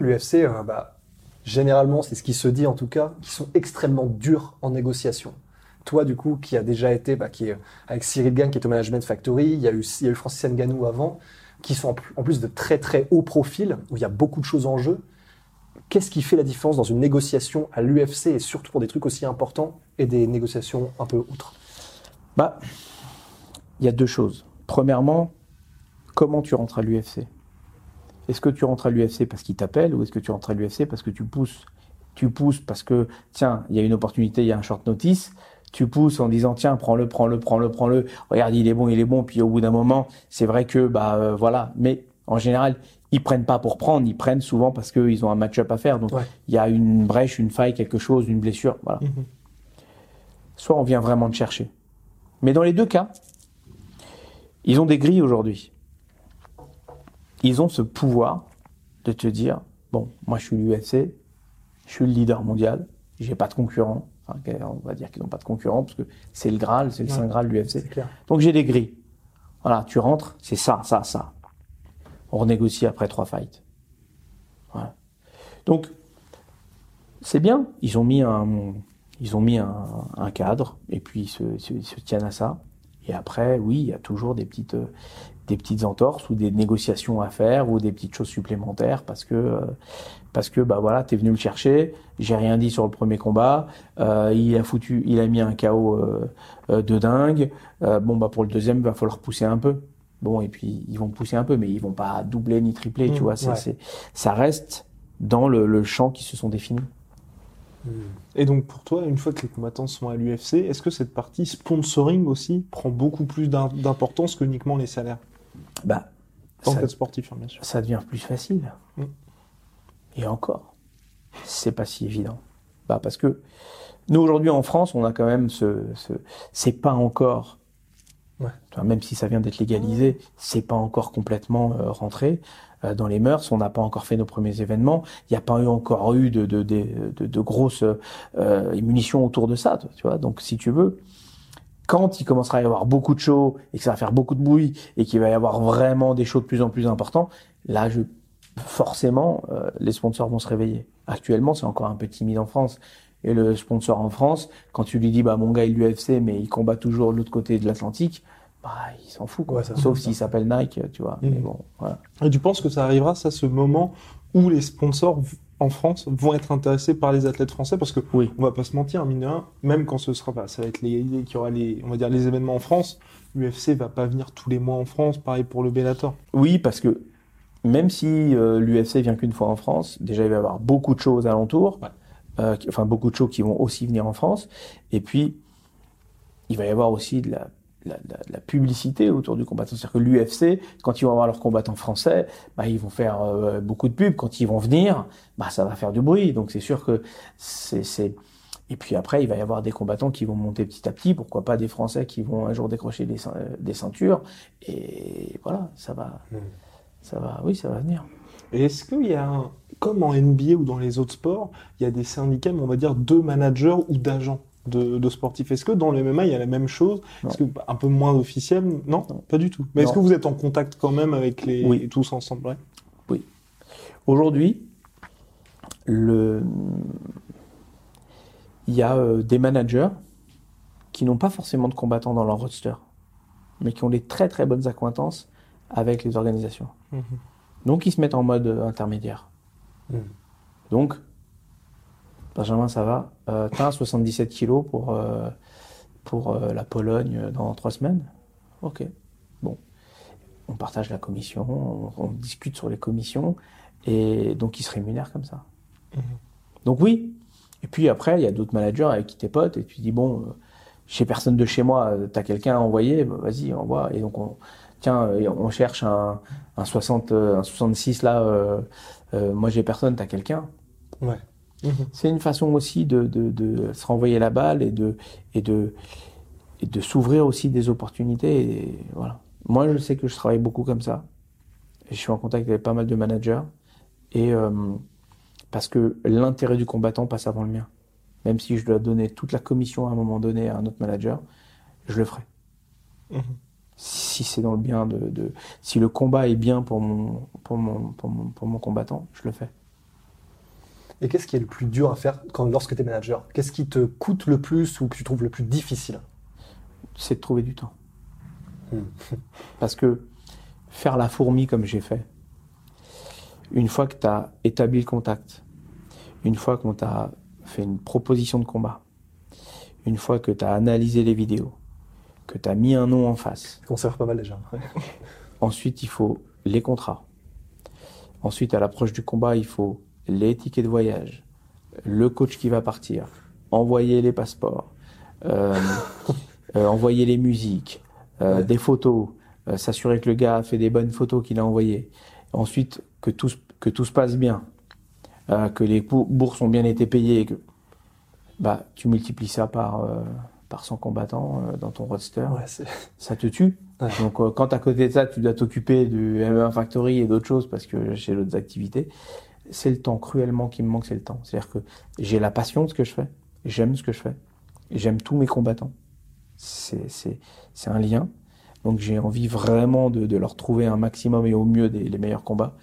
l'UFC, euh, bah, généralement, c'est ce qui se dit en tout cas, qui sont extrêmement durs en négociation. Toi, du coup, qui a déjà été, bah, qui avec Cyril Gann, qui est au Management Factory, il y a eu, y a eu Francis Ngannou avant, qui sont en plus de très très haut profil, où il y a beaucoup de choses en jeu. Qu'est-ce qui fait la différence dans une négociation à l'UFC et surtout pour des trucs aussi importants et des négociations un peu outre Bah, il y a deux choses. Premièrement, comment tu rentres à l'UFC Est-ce que tu rentres à l'UFC parce qu'il t'appelle ou est-ce que tu rentres à l'UFC parce que tu pousses Tu pousses parce que, tiens, il y a une opportunité, il y a un short notice. Tu pousses en disant, tiens, prends-le, prends-le, prends-le, prends-le. Regarde, il est bon, il est bon. Puis au bout d'un moment, c'est vrai que, bah euh, voilà. Mais en général, ils prennent pas pour prendre, ils prennent souvent parce qu'ils ont un match-up à faire. Donc, Ouais. il y a une brèche, une faille, quelque chose, une blessure. Voilà. Soit on vient vraiment te chercher. Mais dans les deux cas, ils ont des grilles aujourd'hui. Ils ont ce pouvoir de te dire bon, moi je suis l'UFC, je suis le leader mondial, j'ai pas de concurrent. Enfin, on va dire qu'ils n'ont pas de concurrent parce que c'est le Graal, c'est le Saint Graal de l'UFC. Donc j'ai des grilles. Voilà, tu rentres, c'est ça, ça, ça. On renégocie après trois fights. Voilà. Donc c'est bien. Ils ont mis un, ils ont mis un, un cadre et puis ils se, se- ils se tiennent à ça. Et après, oui, il y a toujours des petites, des petites entorses ou des négociations à faire ou des petites choses supplémentaires parce que, euh, parce que bah voilà, t'es venu le chercher, j'ai rien dit sur le premier combat, euh, il a foutu, il a mis un KO euh, euh, de dingue. Bon bah pour le deuxième, va falloir pousser un peu. Bon et puis ils vont pousser un peu, mais ils vont pas doubler ni tripler, tu Mmh, vois. C'est, ouais. c'est- ça reste dans le, le champ qui se sont définis. Et donc pour toi, une fois que les combattants sont à l'UFC, est-ce que cette partie sponsoring aussi prend beaucoup plus d'im- d'importance que uniquement les salaires? Bah cas de sportif, hein, bien sûr. ça devient plus facile. Mm. Et encore, c'est pas si évident. Bah parce que nous aujourd'hui en France, on a quand même ce, ce c'est pas encore, Ouais. même si ça vient d'être légalisé, c'est pas encore complètement euh, rentré euh, dans les mœurs. On n'a pas encore fait nos premiers événements. Il n'y a pas eu encore eu de de, de, de, de grosses euh, munitions autour de ça, tu vois. Donc si tu veux. Quand il commencera à y avoir beaucoup de shows et que ça va faire beaucoup de bruit et qu'il va y avoir vraiment des shows de plus en plus importants, là, je, forcément, euh, les sponsors vont se réveiller. Actuellement, c'est encore un peu timide en France. Et le sponsor en France, quand tu lui dis, bah, mon gars, il est l'UFC, mais il combat toujours de l'autre côté de l'Atlantique, bah, il s'en fout, quoi. Ouais, ça, Sauf s'il s'appelle Nike, tu vois. Mais Mhm. bon, voilà. Et tu penses que ça arrivera, ça, ce moment où les sponsors en France vont être intéressés par les athlètes français Parce que Oui. on va pas se mentir, mine de rien, même quand ce sera pas, ça va être légalisé, qu'il y aura les, on va dire les événements en France, l'UFC va pas venir tous les mois en France, pareil pour le Bellator. Oui, parce que même si euh, l'UFC vient qu'une fois en France, déjà il va y avoir beaucoup de choses alentours, Ouais. euh, qui- enfin beaucoup de shows qui vont aussi venir en France, et puis il va y avoir aussi de la, la- la- la publicité autour du combattant. C'est-à-dire que l'UFC, quand ils vont avoir leurs combattants français, bah, ils vont faire euh, beaucoup de pubs. Quand ils vont venir, bah, ça va faire du bruit. Donc c'est sûr que c'est... Et puis après, il va y avoir des combattants qui vont monter petit à petit. Pourquoi pas des Français qui vont un jour décrocher des, des ceintures. Et voilà, ça va... Ça va, oui, ça va venir. Est-ce qu'il y a, un- comme en NBA ou dans les autres sports, il y a des syndicats, mais on va dire de managers ou d'agents? De, de sportifs Est-ce que dans le MMA, il y a la même chose? Est-ce que un peu moins officiel? Non, Non. pas du tout. Mais est-ce que vous êtes en contact quand même avec les Oui. tous ensemble? Ouais Aujourd'hui, le... il y a euh, des managers qui n'ont pas forcément de combattants dans leur roster, mais qui ont des très très bonnes accointances avec les organisations. Mhm. Donc ils se mettent en mode euh, intermédiaire. Mhm. Donc, Benjamin, ça va. Euh, T'as un 77 kilos pour, euh, pour euh, la Pologne euh, dans trois semaines? Ok. Bon. On partage la commission, on, on discute sur les commissions, et donc ils se rémunèrent comme ça. Donc oui. Et puis après, il y a d'autres managers avec qui t'es potes, et tu dis, bon, euh, chez personne de chez moi, euh, t'as quelqu'un à envoyer, bah, vas-y, envoie. Et donc on, tiens, on cherche un, un, 60, euh, un 66 là, euh, euh, moi j'ai personne, t'as quelqu'un? Ouais. C'est une façon aussi de, de, de se renvoyer la balle et de, et de, et de s'ouvrir aussi des opportunités. Et voilà. Moi, je sais que je travaille beaucoup comme ça. Et je suis en contact avec pas mal de managers. Et euh, parce que l'intérêt du combattant passe avant le mien. Même si je dois donner toute la commission à un moment donné à un autre manager, je le ferai. Mhm. Si c'est dans le bien de, de, si le combat est bien pour mon, pour mon, pour mon, pour mon combattant, je le fais. Et qu'est-ce qui est le plus dur à faire quand, lorsque tu es manager? Qu'est-ce qui te coûte le plus ou que tu trouves le plus difficile? C'est de trouver du temps. Hmm. Parce que faire la fourmi comme j'ai fait, une fois que tu as établi le contact, une fois qu'on t'a fait une proposition de combat, une fois que tu as analysé les vidéos, que tu as mis un nom en face, On fait pas mal déjà. Ouais. ensuite il faut les contrats. Ensuite, à l'approche du combat, il faut les tickets de voyage, le coach qui va partir, envoyer les passeports, euh, euh, envoyer les musiques, euh, Ouais. des photos, euh, s'assurer que le gars a fait des bonnes photos qu'il a envoyées. Ensuite, que tout, se- que tout se passe bien, euh, que les bourses ont bien été payées, que bah, tu multiplies ça par, euh, par 100 combattants euh, dans ton roster Ouais, ça te tue. Ouais. Donc euh, quand à côté de ça, tu dois t'occuper du MMA Factory et d'autres choses parce que j'ai d'autres activités, c'est le temps cruellement qui me manque, c'est le temps. C'est-à-dire que j'ai la passion de ce que je fais, j'aime ce que je fais, j'aime tous mes combattants. C'est c'est c'est un lien. Donc j'ai envie vraiment de, de leur trouver un maximum et au mieux des les meilleurs combats,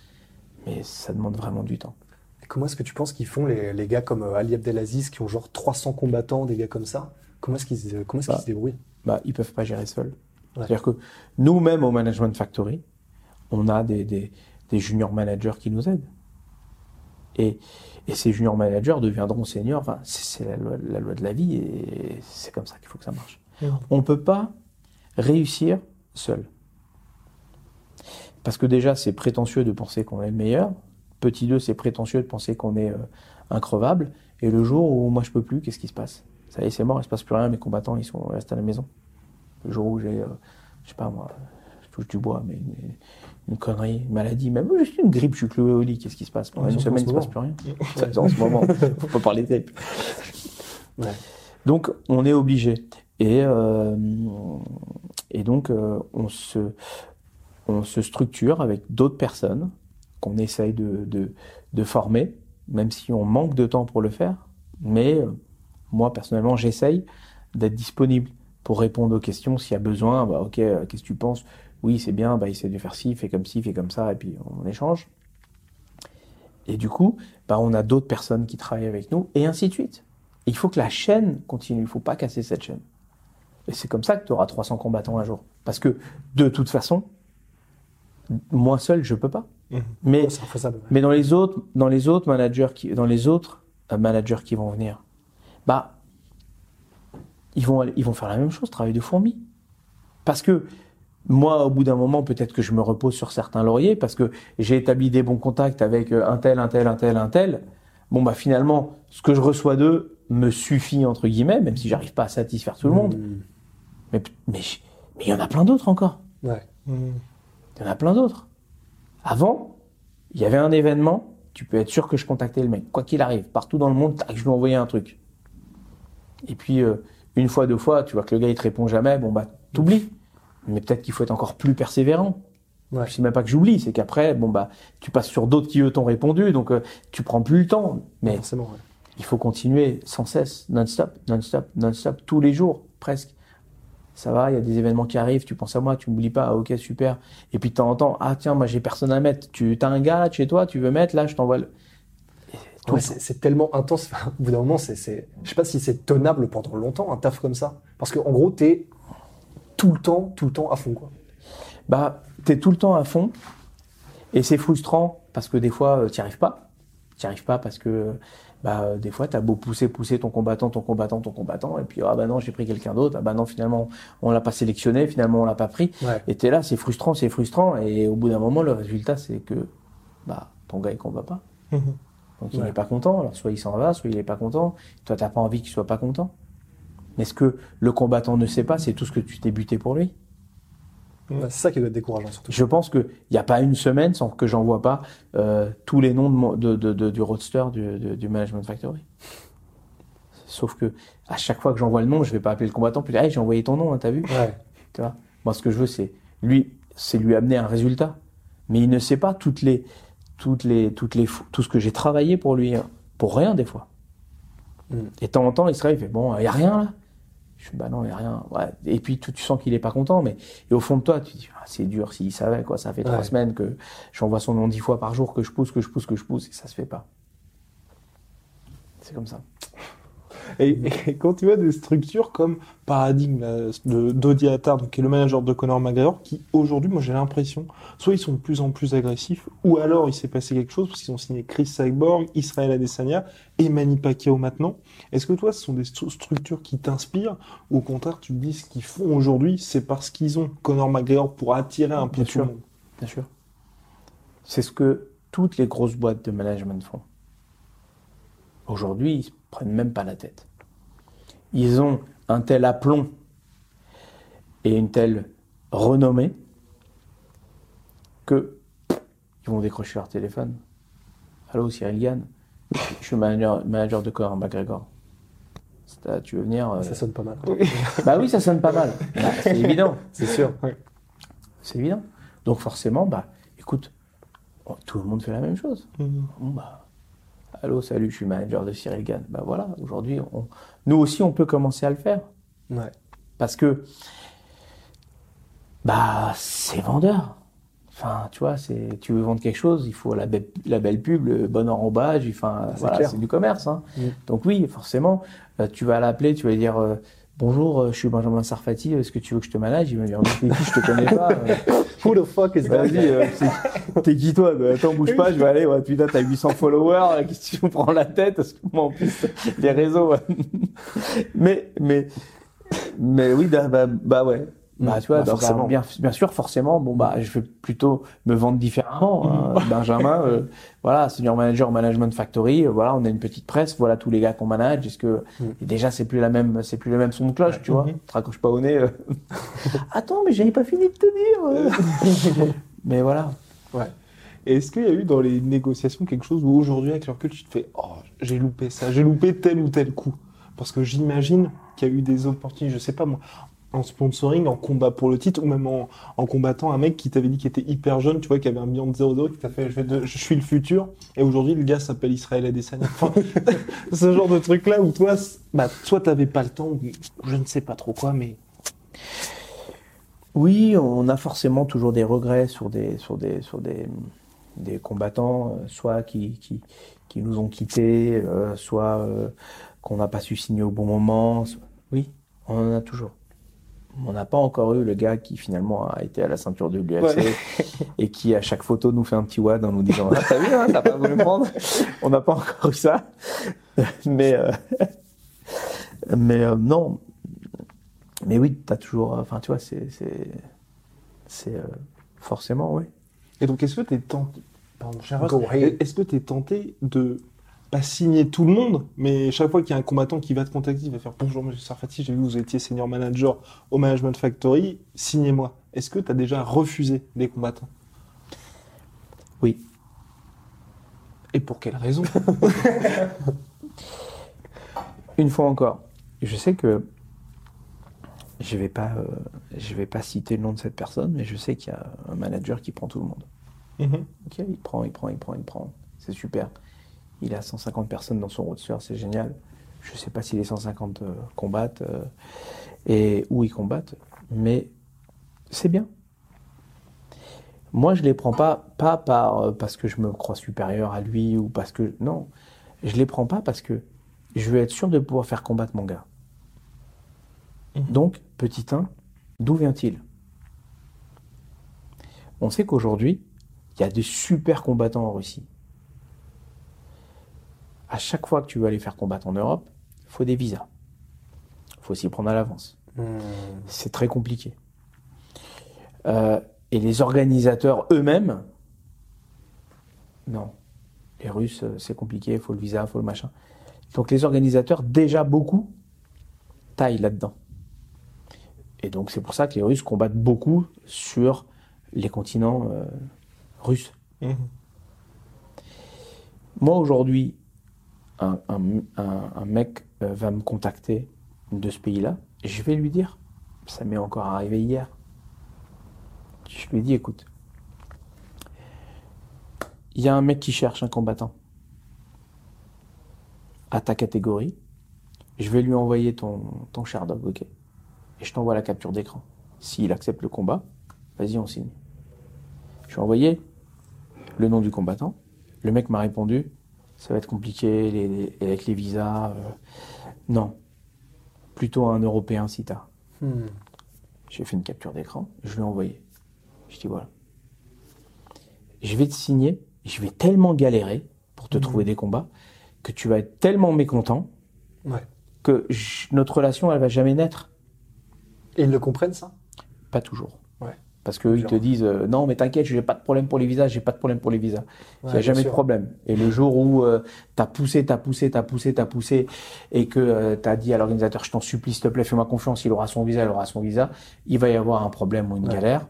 mais ça demande vraiment du temps. Et comment est-ce que tu penses qu'ils font les, les gars comme euh, Ali Abdelaziz qui ont genre 300 combattants, des gars comme ça? Comment est-ce qu'ils se- comment est-ce qu'ils Bah. se débrouillent? Bah ils peuvent pas gérer seuls. C'est-à-dire que nous-mêmes au Management Factory, on a des, des, des junior managers qui nous aident. Et, et ces junior managers deviendront seniors. Enfin, c'est la loi, la loi de la vie et c'est comme ça qu'il faut que ça marche. On ne peut pas réussir seul. Parce que déjà, c'est prétentieux de penser qu'on est le meilleur. Petit 2, c'est prétentieux de penser qu'on est euh, increvable. Et le jour où moi je peux plus, qu'est-ce qui se passe? Ça y est, c'est mort, il se passe plus rien, mes combattants, ils sont restés à la maison. Le jour où j'ai, euh, je sais pas moi, je touche du bois, mais une connerie, une maladie, même juste une grippe, je suis cloué au lit, qu'est-ce qui se passe Pendant une semaine, il ce se passe plus rien. Ouais, en ce moment, faut pas parler. Ouais. Donc, on est obligé. Et, euh, et donc, euh, on, se, on se structure avec d'autres personnes qu'on essaye de, de, de former, même si on manque de temps pour le faire. Mais euh, moi, personnellement, j'essaye d'être disponible pour répondre aux questions s'il y a besoin. Bah, ok, euh, qu'est-ce que tu penses? Oui, c'est bien, bah, essaie de faire ci, fais comme ci, fais comme ça, et puis on échange. Et du coup, bah, on a d'autres personnes qui travaillent avec nous, et ainsi de suite. Il faut que la chaîne continue, il ne faut pas casser cette chaîne. Et c'est comme ça que tu auras 300 combattants un jour. Parce que, de toute façon, moi seul, je peux pas. Mais, infaisable. ouais. mais dans les autres, dans les autres managers qui, dans les autres euh, managers qui vont venir, bah, ils vont, aller- ils vont faire la même chose, travail de fourmi. Parce que moi, au bout d'un moment, peut-être que je me repose sur certains lauriers parce que j'ai établi des bons contacts avec euh, un tel, un tel, un tel, un tel. Bon, bah, finalement, ce que je reçois d'eux me suffit, entre guillemets, même si j'arrive pas à satisfaire tout le monde. Mmh. Mais, mais, mais il y en a plein d'autres encore. Ouais. Hmm. Il y en a plein d'autres. Avant, il y avait un événement, tu peux être sûr que je contactais le mec, quoi qu'il arrive, partout dans le monde, tac, je lui envoyais un truc. Et puis, euh, une fois, deux fois, tu vois que le gars, il te répond jamais, bon, bah, t'oublies. Mais peut-être qu'il faut être encore plus persévérant. Ouais. Je sais même pas que j'oublie, c'est qu'après, bon, bah, tu passes sur d'autres qui, eux, t'ont répondu, donc euh, tu prends plus le temps. Mais Forcément, ouais. il faut continuer sans cesse, non-stop, non-stop, non-stop, tous les jours, presque. Ça va, il y a des événements qui arrivent, tu penses à moi, tu m'oublies pas, ah, ok, super. Et puis de temps en temps, ah tiens, moi j'ai personne à mettre. Tu as un gars chez toi, tu veux mettre, là, je t'envoie le. Ouais, c'est tellement intense. Enfin, Au bout d'un moment, c'est, je sais pas si c'est tenable pendant longtemps un taf comme ça, parce qu'en gros, t'es tout le temps, tout le temps à fond, quoi. Bah, t'es tout le temps à fond, et c'est frustrant parce que des fois, tu n'y arrives pas. Tu n'y arrives pas parce que, bah, euh, des fois, t'as beau pousser, pousser ton combattant, ton combattant, ton combattant, et puis, ah bah non, j'ai pris quelqu'un d'autre, ah bah non, finalement, on l'a pas sélectionné, finalement, on l'a pas pris. Ouais. Et t'es là, c'est frustrant, c'est frustrant, et au bout d'un moment, le résultat, c'est que, bah, ton gars, il combat pas. Mhm. Donc, il Ouais. n'est pas content, alors soit il s'en va, soit il n'est pas content. Toi, t'as pas envie qu'il soit pas content. Mais ce que le combattant ne sait pas, c'est tout ce que tu t'es buté pour lui. C'est ça qui doit être décourageant, surtout. Je pense qu'il n'y a pas une semaine sans que j'envoie pas euh, tous les noms de du roadster du, Management Factory. Sauf que à chaque fois que j'envoie le nom, je vais pas appeler le combattant puis dire hey, j'ai envoyé ton nom, hein, t'as vu? Ouais. tu vois? Moi, ce que je veux, c'est lui, c'est lui amener un résultat. Mais il ne sait pas toutes les, toutes les, toutes les, fou- tout ce que j'ai travaillé pour lui, hein. pour rien des fois. Mm. Et de temps en temps, il se réveille, il fait bon, il y a rien là. Je dis bah non, il a rien. Ouais. Et puis tu, tu sens qu'il est pas content, mais et au fond de toi, tu dis ah, c'est dur s'il savait quoi. Ça fait trois semaines que j'envoie son nom dix fois par jour, que je pousse, que je pousse, que je pousse, et ça se fait pas. C'est comme ça. Et, et quand tu vois des structures comme Paradigme Dodi Attar, donc qui est le manager de Conor McGregor, qui aujourd'hui, moi j'ai l'impression, soit ils sont de plus en plus agressifs, ou alors il s'est passé quelque chose parce qu'ils ont signé Chris Cyborg, Israël Adesanya et Manny Pacquiao maintenant. Est-ce que toi, ce sont des stru- structures qui t'inspirent, ou au contraire, tu te dis ce qu'ils font aujourd'hui, c'est parce qu'ils ont Conor McGregor pour attirer un peu tout le monde? Bien sûr. C'est ce que toutes les grosses boîtes de management font. Aujourd'hui, prennent même pas la tête. Ils ont un tel aplomb et une telle renommée que ils vont décrocher leur téléphone. Allô, Cyril Gann, je suis manager, manager de Conor McGregor. C'est à- Tu veux venir euh, Ça sonne pas mal. Bah oui, ça sonne pas mal. Bah, c'est évident. C'est sûr. C'est évident. Donc forcément, bah, écoute, oh, tout le monde fait la même chose. Bon, bah, allô, salut, je suis manager de Cyril Gann. Bah voilà, aujourd'hui, on- nous aussi, on peut commencer à le faire. Ouais. Parce que, bah, c'est vendeur. Enfin, tu vois, c'est, tu veux vendre quelque chose, il faut la, belle- la belle pub, le bon enrobage, enfin, c'est voilà, c'est du commerce. hein. Mm. Donc oui, forcément, euh, tu vas l'appeler, tu vas lui dire, euh, Bonjour, euh, je suis Benjamin Sarfati, est-ce que tu veux que je te manage? Il va me dire, mais qui, je te connais pas. euh. Who the fuck is that? Vas-y, euh, t'es qui toi? Attends, bouge pas, je vais aller. Ouais, putain, t'as 800 followers, euh, qu'est-ce que tu me prends la tête? Parce que moi, en plus, les réseaux. ouais. mais, mais, mais oui, bah, bah, bah ouais. Bah, tu vois, Bah, donc, bien, bien sûr, forcément, bon, bah, je vais plutôt me vendre différemment. hein. Benjamin, euh, voilà, senior manager Management Factory, euh, voilà, on a une petite presse, voilà tous les gars qu'on manage. Est-ce que, et déjà, c'est plus la même, c'est plus le même son de cloche, tu vois? Te raccroche pas au nez. euh. Attends, mais j'avais pas fini de te dire. mais voilà. Et est-ce qu'il y a eu dans les négociations quelque chose où aujourd'hui, avec le recul, tu te fais Oh, j'ai loupé ça, j'ai loupé tel ou tel coup? Parce que j'imagine qu'il y a eu des opportunités, je sais pas moi, en sponsoring, en combat pour le titre, ou même en, combattant un mec qui t'avait dit qu'il était hyper jeune, tu vois, qui avait un bilan de 0-0, qui t'a fait je, suis le futur, et aujourd'hui le gars s'appelle Israël Adesanya. Enfin, ce genre de truc-là où toi, bah, soit t'avais pas le temps, ou je ne sais pas trop quoi, mais. Oui, on a forcément toujours des regrets sur des combattants, euh, soit qui nous ont quittés, euh, soit euh, qu'on n'a pas su signer au bon moment. Oui, on en a toujours. On n'a pas encore eu le gars qui finalement a été à la ceinture de l'UFC et qui à chaque photo nous fait un petit wad en nous disant ah, t'as vu hein, t'as pas voulu prendre. On n'a pas encore eu ça, mais euh, mais euh, non, mais oui, t'as toujours. Enfin, tu vois, c'est. C'est. C'est. euh, forcément, oui. Et donc, est-ce que t'es tenté, pardon, est-ce que t'es tenté de pas signer tout le monde, mais chaque fois qu'il y a un combattant qui va te contacter, il va faire bonjour monsieur Sarfati, j'ai vu que vous étiez senior manager au Management Factory, signez-moi. Est-ce que t'as déjà refusé des combattants? Oui. Et pour quelle raison? Une fois encore, je sais que. Je vais pas. euh, je vais pas citer le nom de cette personne, mais je sais qu'il y a un manager qui prend tout le monde. Mhm. Ok, il prend, il prend, il prend, il prend. C'est super. Il a 150 personnes dans son roster, c'est génial. Je sais pas si les 150 euh, combattent euh, et où ils combattent, mais c'est bien. Moi, je les prends pas, pas par, euh, parce que je me crois supérieur à lui ou parce que. Non. Je les prends pas parce que je veux être sûr de pouvoir faire combattre mon gars. Donc, petit 1, d'où vient-il? On sait qu'aujourd'hui, il y a des super combattants en Russie. À chaque fois que tu veux aller faire combattre en Europe, il faut des visas. Il faut s'y prendre à l'avance. C'est très compliqué. Euh, et les organisateurs eux-mêmes, non. Les Russes, euh, c'est compliqué, il faut le visa, il faut le machin. Donc les organisateurs, déjà beaucoup, taillent là-dedans. Et donc c'est pour ça que les Russes combattent beaucoup sur les continents euh, russes. Mhm. Moi aujourd'hui, un, mec euh, va me contacter de ce pays-là, je vais lui dire, ça m'est encore arrivé hier. Je lui dit, écoute, il y a un mec qui cherche un combattant à ta catégorie, je vais lui envoyer ton, ton Sherdog, ok Et je t'envoie la capture d'écran. S'il accepte le combat, vas-y, on signe. Je lui ai envoyé le nom du combattant. Le mec m'a répondu, ça va être compliqué les- les- avec les visas. euh, non, plutôt un Européen si t'as. Hmm. J'ai fait une capture d'écran, je lui ai envoyé. Je dis voilà. Je vais te signer, je vais tellement galérer pour te trouver des combats que tu vas être tellement mécontent Ouais. que je- notre relation elle va jamais naître. Et ils le comprennent, ça? Pas toujours. Ouais. Parce qu'eux, ils te disent euh, non, mais t'inquiète, j'ai pas de problème pour les visas, j'ai pas de problème pour les visas. Il n'y Ouais, a jamais de problème. Et le jour où euh, t'as poussé, t'as poussé, t'as poussé, t'as poussé, et que euh, t'as dit à l'organisateur, je t'en supplie, s'il te plaît, fais-moi confiance, il aura son visa, il aura son visa, il va y avoir un problème ou une galère.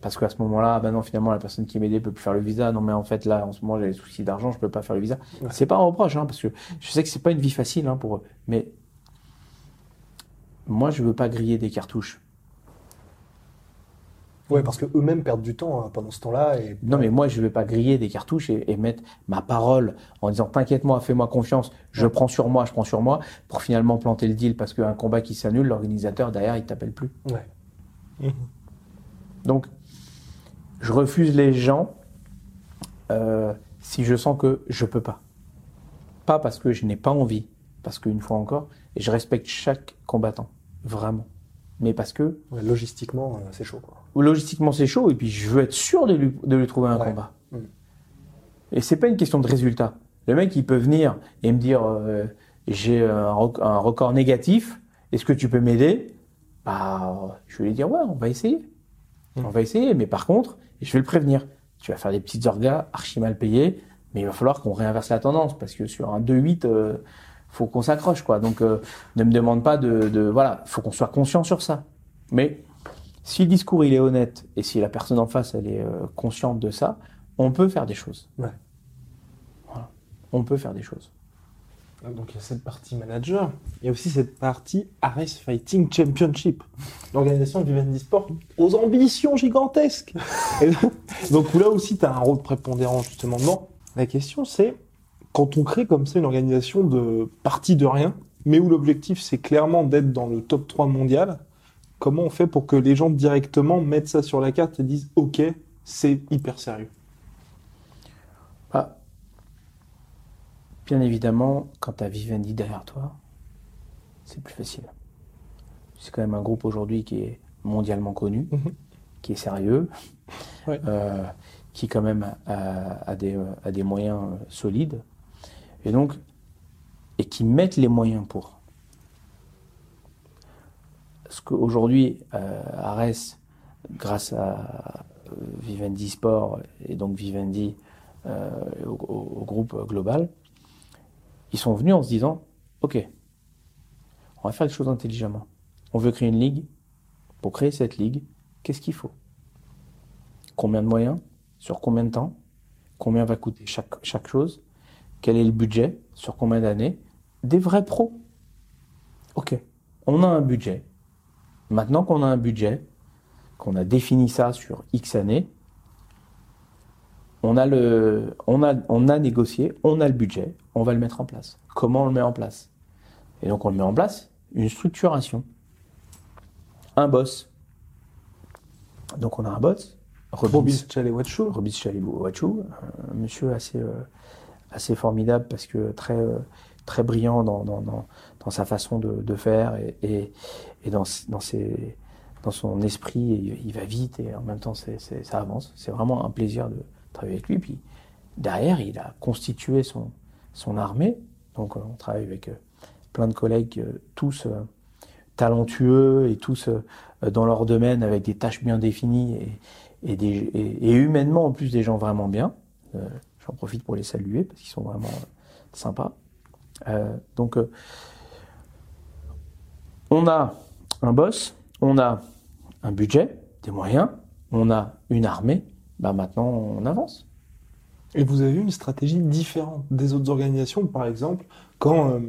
Parce qu'à ce moment-là, ben non, finalement, la personne qui m'aidait peut plus faire le visa. Non, mais en fait, là, en ce moment, j'ai des soucis d'argent, je peux pas faire le visa. C'est pas un reproche, hein, parce que je sais que c'est pas une vie facile hein, pour eux. Mais moi, je veux pas griller des cartouches. Ouais, parce que eux-mêmes perdent du temps hein, pendant ce temps-là. Et... Non, mais moi, je vais pas griller des cartouches et, et mettre ma parole en disant t'inquiète-moi, fais-moi confiance, je prends sur moi, je prends sur moi, pour finalement planter le deal parce qu'un combat qui s'annule, l'organisateur derrière, il t'appelle plus. Ouais. Donc, je refuse les gens euh, si je sens que je peux pas. Pas parce que je n'ai pas envie, parce qu'une fois encore, je respecte chaque combattant, vraiment. Mais parce que Ouais, logistiquement, euh, c'est chaud. Quoi. Logistiquement c'est chaud et puis je veux être sûr de lui, de lui trouver un Ouais. combat. Mm. Et c'est pas une question de résultat. Le mec il peut venir et me dire euh, j'ai un, un record négatif, est-ce que tu peux m'aider? Bah je vais lui dire ouais on va essayer, Mm. on va essayer. Mais par contre je vais le prévenir, tu vas faire des petites orgas archi mal payées, mais il va falloir qu'on réinverse la tendance parce que sur un 2-8 euh, faut qu'on s'accroche quoi. Donc euh, ne me demande pas de, de voilà, faut qu'on soit conscient sur ça. Mais si le discours il est honnête et si la personne en face elle est euh, consciente de ça, on peut faire des choses. Ouais. Voilà. On peut faire des choses. Donc il y a cette partie manager, il y a aussi cette partie Ares Fighting Championship, l'organisation du Vivendi Sport aux ambitions gigantesques. Et donc là aussi tu as un rôle prépondérant justement dedans. La question c'est, quand on crée comme ça une organisation de partie de rien, mais où l'objectif c'est clairement d'être dans le top 3 mondial, comment on fait pour que les gens directement mettent ça sur la carte et disent ok, c'est hyper sérieux Ah. Bien évidemment, quand tu as Vivendi derrière toi, c'est plus facile. C'est quand même un groupe aujourd'hui qui est mondialement connu, Mhm. qui est sérieux, Ouais. euh, qui quand même a, a des, a des moyens solides, et donc et qui mettent les moyens pour. Parce qu'aujourd'hui, euh, grâce à euh, Vivendi Sport et donc Vivendi euh, au, groupe global, ils sont venus en se disant Ok, on va faire les choses intelligemment. On veut créer une ligue. Pour créer cette ligue, qu'est-ce qu'il faut? Combien de moyens? Sur combien de temps? Combien va coûter chaque chose? Quel est le budget? Sur combien d'années? Des vrais pros. Ok, on a un budget. Maintenant qu'on a un budget, qu'on a défini ça sur X années, on a, le, on, a, on a négocié, on a le budget, on va le mettre en place. Comment on le met en place? Et donc on le met en place, une structuration, un boss. Donc on a un boss, Robis Chalewatchou, Robis un monsieur assez, euh, assez formidable parce que très, euh, très brillant dans, dans, dans, dans sa façon de, de faire et, et, et dans, dans, ses, dans son esprit. Il va vite et en même temps c'est, c'est- ça avance. C'est vraiment un plaisir de travailler avec lui. Puis derrière, il a constitué son, son armée. Donc euh, on travaille avec euh, plein de collègues, euh, tous talentueux et tous dans leur domaine avec des tâches bien définies et, des, et, humainement en plus des gens vraiment bien. J'en profite pour les saluer parce qu'ils sont vraiment sympas. Euh, donc euh, on a un boss, on a un budget, des moyens, on a une armée. Bah maintenant on avance. Et vous avez une stratégie différente des autres organisations, par exemple, quand euh,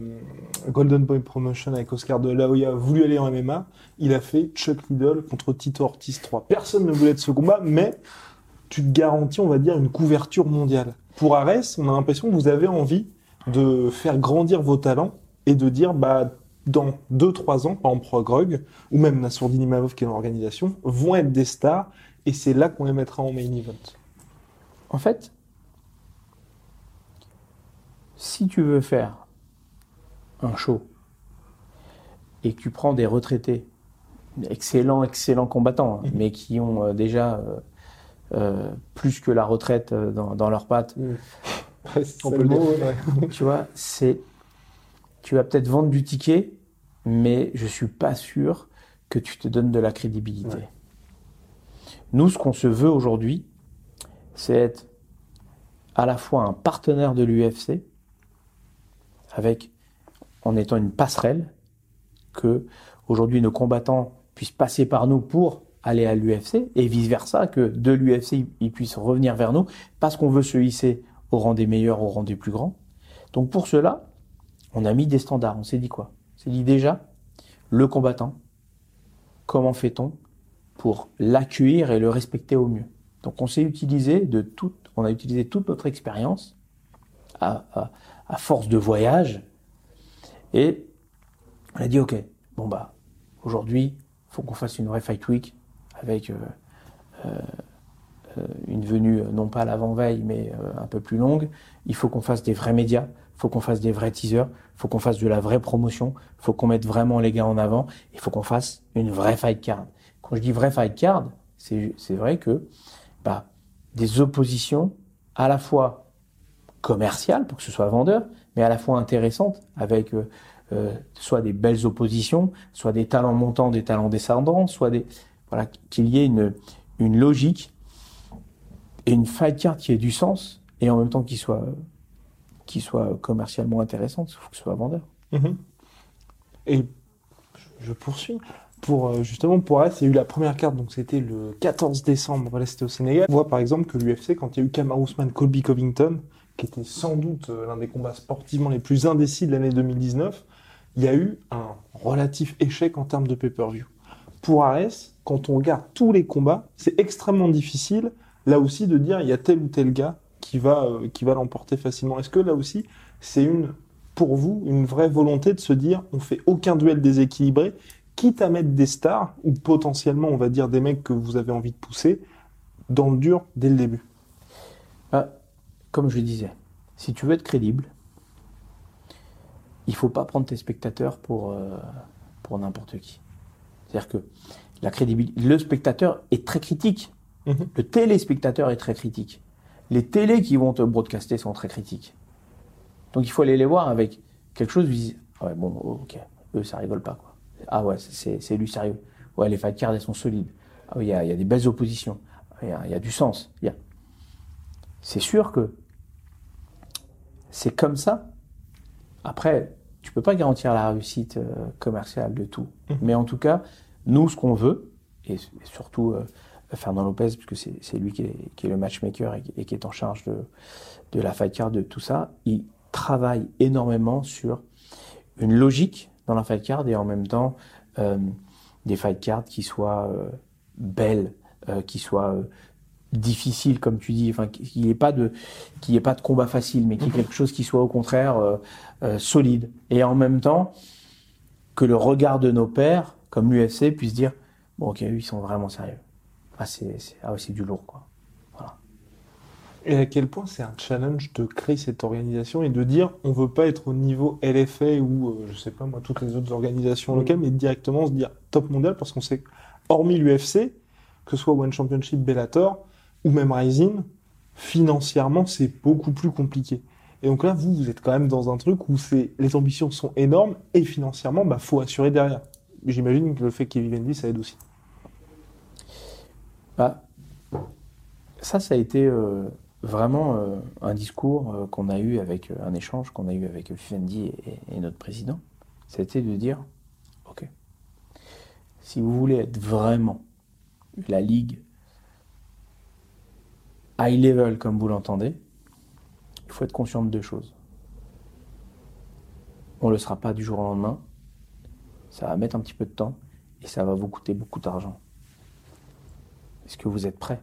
Golden Boy Promotion avec Oscar de la Hoya a voulu aller en MMA, il a fait Chuck Liddell contre Tito Ortiz 3. Personne ne voulait de ce combat, mais tu te garantis, on va dire, une couverture mondiale. Pour Ares, on a l'impression que vous avez envie de faire grandir vos talents et de dire, bah, dans 2-3 ans, par exemple Pro Grog, ou même Nassourdine Imavov qui est dans l'organisation, vont être des stars, et c'est là qu'on les mettra en main event. En fait, si tu veux faire un show et que tu prends des retraités, excellents, excellents combattants, hein, mais qui ont euh, déjà euh, euh, plus que la retraite dans, dans leurs pattes, On peut le dire. ouais. tu vois, c'est, tu vas peut-être vendre du ticket, mais je suis pas sûr que tu te donnes de la crédibilité. Ouais. Nous, ce qu'on se veut aujourd'hui, c'est être à la fois un partenaire de l'UFC, avec, en étant une passerelle, que aujourd'hui nos combattants puissent passer par nous pour aller à l'UFC, et vice versa, que de l'UFC ils puissent revenir vers nous, parce qu'on veut se hisser au rang des meilleurs, au rang des plus grands. Donc pour cela, on a mis des standards. On s'est dit quoi? On s'est dit déjà, le combattant, comment fait-on pour l'accueillir et le respecter au mieux? Donc on s'est utilisé de toute, on a utilisé toute notre expérience à, à- force de voyage et on a dit ok, bon bah aujourd'hui, faut qu'on fasse une vraie fight week avec euh, euh, une venue euh, non pas à l'avant-veille mais euh, un peu plus longue. Il faut qu'on fasse des vrais médias. faut qu'on fasse des vrais teasers, faut qu'on fasse de la vraie promotion, faut qu'on mette vraiment les gars en avant, il faut qu'on fasse une vraie fight card. Quand je dis vraie fight card, c'est vrai que bah, des oppositions à la fois commerciales pour que ce soit vendeur, mais à la fois intéressantes avec euh, euh, soit des belles oppositions, soit des talents montants, des talents descendants, soit des voilà qu'il y ait une une logique et une fight card qui ait du sens et en même temps qui soit qui soit commercialement intéressante, il faut que ce soit vendeur. Mhm. Et je poursuis. Pour, euh, justement, pour Arès, il y a eu la première carte, donc c'était le 14 décembre, voilà, c'était au Sénégal. On voit par exemple que l'UFC, quand il y a eu Kamar Ousmane, Colby Covington, qui était sans doute euh, l'un des combats sportivement les plus indécis de l'année 2019, il y a eu un relatif échec en termes de pay-per-view. Pour Arès, quand on regarde tous les combats, c'est extrêmement difficile, là aussi, de dire il y a tel ou tel gars qui va, euh, qui va l'emporter facilement. Est-ce que là aussi, c'est une, pour vous, une vraie volonté de se dire on fait aucun duel déséquilibré, quitte à mettre des stars, ou potentiellement, on va dire, des mecs que vous avez envie de pousser, dans le dur dès le début? Ah, Comme je disais, si tu veux être crédible, il faut pas prendre tes spectateurs pour, euh, pour n'importe qui. C'est-à-dire que la crédibilité, le spectateur est très critique. Mhm. Le téléspectateur est très critique les télés qui vont te broadcaster sont très critiques. Donc il faut aller les voir avec quelque chose, dites, ah ouais, bon, ok, eux, ça rigole pas, quoi. Ah ouais, c'est lui sérieux. Ouais, les fight cards, elles sont solides. Ah il y, a, y a des belles oppositions. Il y a, y a, du sens. A... C'est sûr que c'est comme ça. Après, tu peux pas garantir la réussite euh, commerciale de tout. Mmh. Mais en tout cas, nous, ce qu'on veut, et, surtout euh, Fernand Lopez, puisque c'est lui qui est, le matchmaker et, qui est en charge de, de la fight card, de tout ça, il travaille énormément sur une logique dans la fight card et en même temps euh, des fight cards qui soient euh, belles, euh, qui soient difficiles, comme tu dis, enfin qu'il n'y ait pas de qu'il ait pas de combat facile, mais qu'il y ait quelque chose qui soit au contraire solide. Et en même temps que le regard de nos pères, comme l'UFC, puisse dire bon ok, ils sont vraiment sérieux ah, c'est ah du lourd, quoi. Voilà. Et à quel point c'est un challenge de créer cette organisation et de dire on veut pas être au niveau LFA ou euh, je sais pas moi toutes les autres organisations locales, mais directement se dire top mondial parce qu'on sait hormis l'UFC, que ce soit One Championship, Bellator ou même Rising, financièrement c'est beaucoup plus compliqué. Et donc là, vous, vous êtes quand même dans un truc où c'est les ambitions sont énormes et financièrement, bah faut assurer derrière. J'imagine que le fait qu'il y ait Vivendi, ça aide aussi. Bah, ça, ça a été euh, vraiment euh, un discours euh, qu'on a eu avec un échange qu'on a eu avec Fendi et, notre président. C'était de dire, ok, si vous voulez être vraiment la ligue high level comme vous l'entendez, il faut être conscient de deux choses. On ne le sera pas du jour au lendemain. Ça va mettre un petit peu de temps et ça va vous coûter beaucoup d'argent. Est-ce que vous êtes prêt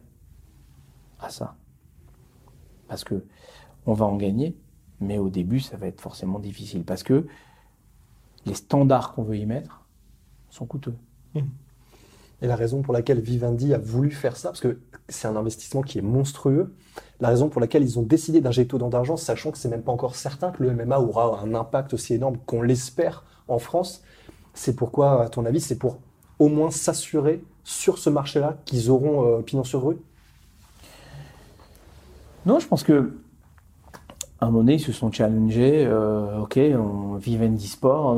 à ça? Parce que on va en gagner, mais au début, ça va être forcément difficile. Parce que les standards qu'on veut y mettre sont coûteux. Et la raison pour laquelle Vivendi a voulu faire ça, parce que c'est un investissement qui est monstrueux, la raison pour laquelle ils ont décidé d'injecter autant d'argent, sachant que c'est même pas encore certain que le MMA aura un impact aussi énorme qu'on l'espère en France, c'est pourquoi, à ton avis, c'est pour au moins s'assurer sur ce marché-là qu'ils auront euh, pignon sur rue? Non, je pense que à un moment donné, ils se sont challengés. Euh, ok, on vit Sport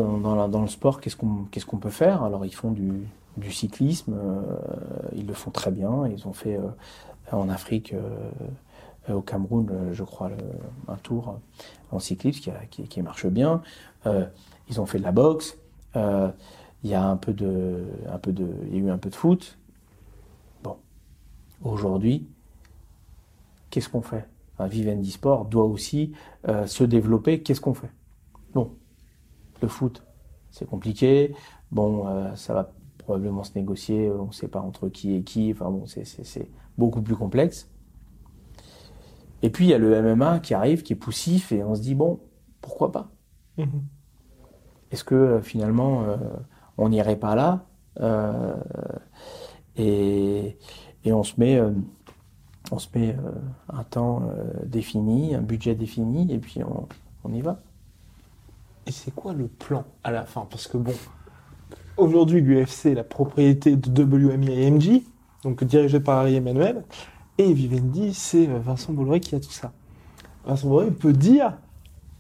dans, le sport. Qu'est-ce qu'on peut faire? Alors ils font du, cyclisme. Euh, ils le font très bien. Ils ont fait en Afrique, au Cameroun, je crois, un tour en cyclisme qui marche bien. ils ont fait de la boxe il y a un peu de, un peu de, il y a eu un peu de foot. Bon, aujourd'hui, qu'est-ce qu'on fait? Un Vivendi Sport doit aussi euh, se développer. Qu'est-ce qu'on fait? Bon, le foot, c'est compliqué. Bon, euh, ça va probablement se négocier. On ne sait pas entre qui et qui. Enfin bon, c'est beaucoup plus complexe. Et puis il y a le MMA qui arrive, qui est poussif, et on se dit bon, pourquoi pas? Mmh Est-ce que euh, finalement on n'irait pas là. Euh, et, on se met, euh, euh, un temps défini, un budget défini, et puis on, y va. Et c'est quoi le plan à la fin? Parce que bon, aujourd'hui, l'UFC est la propriété de WMI et AMG, donc dirigé par Harry Emmanuel, et Vivendi, c'est Vincent Bolloré qui a tout ça. Vincent Bolloré peut dire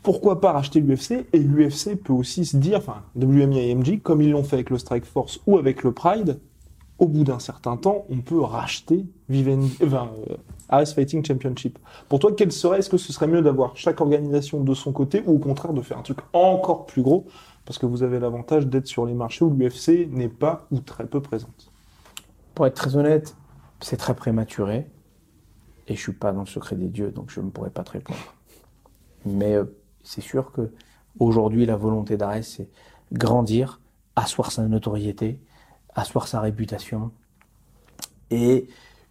pourquoi pas racheter l'UFC, et l'UFC peut aussi se dire, enfin, WMI et comme ils l'ont fait avec le Strike Force ou avec le Pride, au bout d'un certain temps, on peut racheter Vivendi, enfin, euh, Fighting Championship. Pour toi, quel serait, est-ce que ce serait mieux d'avoir chaque organisation de son côté ou au contraire de faire un truc encore plus gros parce que vous avez l'avantage d'être sur les marchés où l'UFC n'est pas ou très peu présente? Pour être très honnête, c'est très prématuré et je suis pas dans le secret des dieux, donc je ne pourrais pas te répondre. Mais euh, c'est sûr que aujourd'hui, la volonté d'Ares, c'est grandir, asseoir sa notoriété, asseoir sa réputation et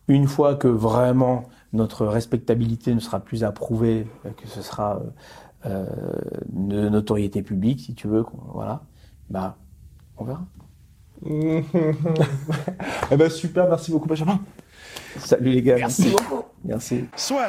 une fois que vraiment notre respectabilité ne sera plus approuvée, euh, que ce sera euh, de notoriété publique, si tu veux, voilà, bah, on verra. eh ben super, merci beaucoup Benjamin. Salut les gars. Merci beaucoup. Merci. Soit.